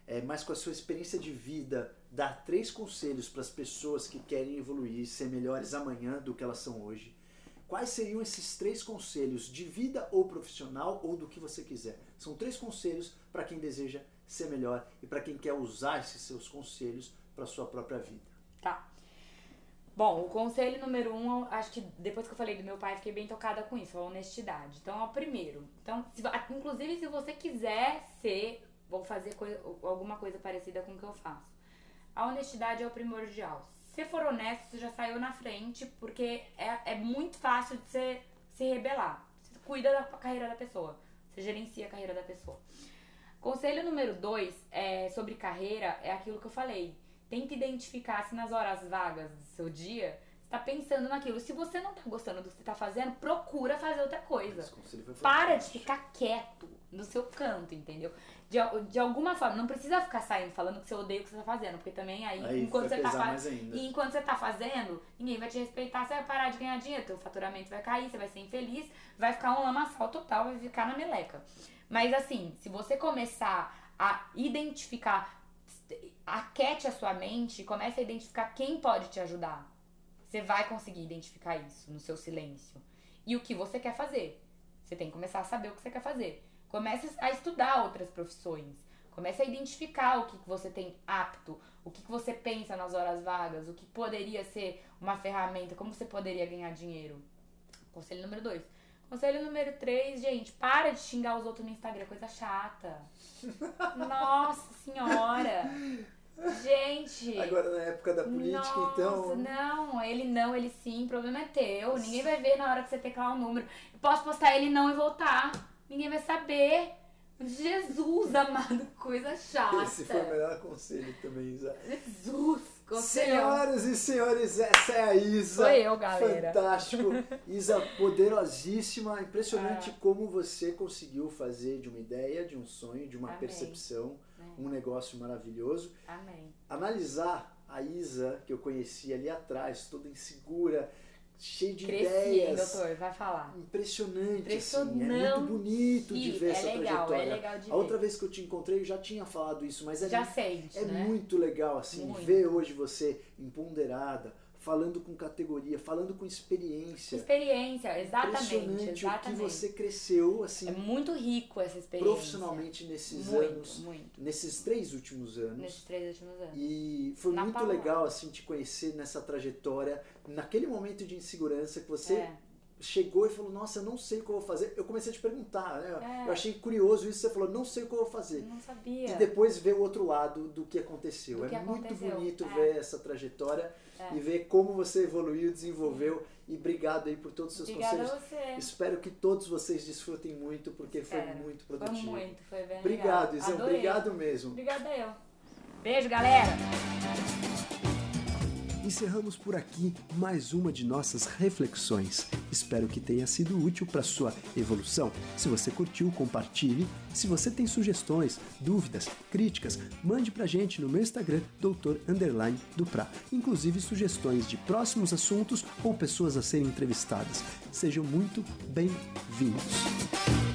é, mas com a sua experiência de vida, dar três conselhos para as pessoas que querem evoluir, ser melhores amanhã do que elas são hoje, quais seriam esses três conselhos de vida ou profissional ou do que você quiser? São três conselhos para quem deseja ser melhor e para quem quer usar esses seus conselhos para sua própria vida. Tá. Bom, o conselho número um, acho que depois que eu falei do meu pai, fiquei bem tocada com isso, a honestidade. Então, é o primeiro. Então, se, inclusive, se você quiser ser, vou fazer coisa, alguma coisa parecida com o que eu faço. A honestidade é o primordial. Se for honesto, você já saiu na frente, porque é, é muito fácil de você se rebelar. Você cuida da carreira da pessoa. Você gerencia a carreira da pessoa. Conselho número dois é, sobre carreira é aquilo que eu falei. Tente identificar se nas horas vagas do seu dia está pensando naquilo. Se você não está gostando do que você está fazendo, procura fazer outra coisa. Para de ficar quieto no seu canto, entendeu? De, de alguma forma, não precisa ficar saindo falando que você odeia o que você está fazendo, porque também aí, aí enquanto você está fazendo. E enquanto você tá fazendo, ninguém vai te respeitar, você vai parar de ganhar dinheiro, teu faturamento vai cair, você vai ser infeliz, vai ficar um lamaçal total, vai ficar na meleca. Mas assim, se você começar a identificar, aquete a sua mente, comece a identificar quem pode te ajudar. Você vai conseguir identificar isso no seu silêncio. E o que você quer fazer. Você tem que começar a saber o que você quer fazer. Comece a estudar outras profissões. Comece a identificar o que, que você tem apto, o que, que você pensa nas horas vagas, o que poderia ser uma ferramenta, como você poderia ganhar dinheiro. Conselho número dois Conselho número 3, gente, para de xingar os outros no Instagram, coisa chata. (laughs) Nossa senhora. Gente. Agora na época da política, nossa, então. Não, ele não, ele sim, o problema é teu. Ninguém vai ver na hora que você teclar o um número. Eu posso postar ele não e voltar. Ninguém vai saber. Jesus amado, coisa chata. Esse foi o melhor conselho também, Isa. Jesus, conselho. Senhoras e senhores, essa é a Isa. Sou eu, galera. Fantástico. (laughs) Isa, poderosíssima. Impressionante ah. como você conseguiu fazer de uma ideia, de um sonho, de uma Amém. percepção, Amém. um negócio maravilhoso. Amém. Analisar a Isa, que eu conheci ali atrás, toda insegura, cheia de Cresci, ideias. doutor, vai falar. Impressionante, assim, é muito Impressionante. bonito de ver É essa legal, trajetória. é legal de a outra vez que eu te encontrei, eu já tinha falado isso, mas é, Já mu- sente, é né? muito legal, assim, Muito. ver hoje você empoderada, falando com categoria, falando com experiência. Experiência, exatamente, Impressionante exatamente. o que você cresceu, assim, É muito rico essa experiência. profissionalmente nesses muito, anos, muito. nesses três últimos anos. Nesses três últimos anos. E foi Na muito palavra. legal assim te conhecer nessa trajetória, naquele momento de insegurança que você É. chegou e falou: "Nossa, eu não sei o que eu vou fazer". Eu comecei a te perguntar, né? É. Eu achei curioso isso, você falou: "Não sei o que eu vou fazer". Não sabia. E depois ver o outro lado do que aconteceu. Do é que muito aconteceu, bonito é. ver essa trajetória É. e ver como você evoluiu, desenvolveu e obrigado aí por todos os seus Obrigada conselhos. a você. Espero que todos vocês desfrutem muito porque foi Espero. muito Foi produtivo. muito, foi bem Obrigado, legal. Isão, Adorei. obrigado mesmo. Obrigada eu. Beijo, galera. Encerramos por aqui mais uma de nossas reflexões. Espero que tenha sido útil para sua evolução. Se você curtiu, compartilhe. Se você tem sugestões, dúvidas, críticas, mande pra gente no meu Instagram, Dr. Underline. Inclusive sugestões de próximos assuntos ou pessoas a serem entrevistadas. Sejam muito bem-vindos.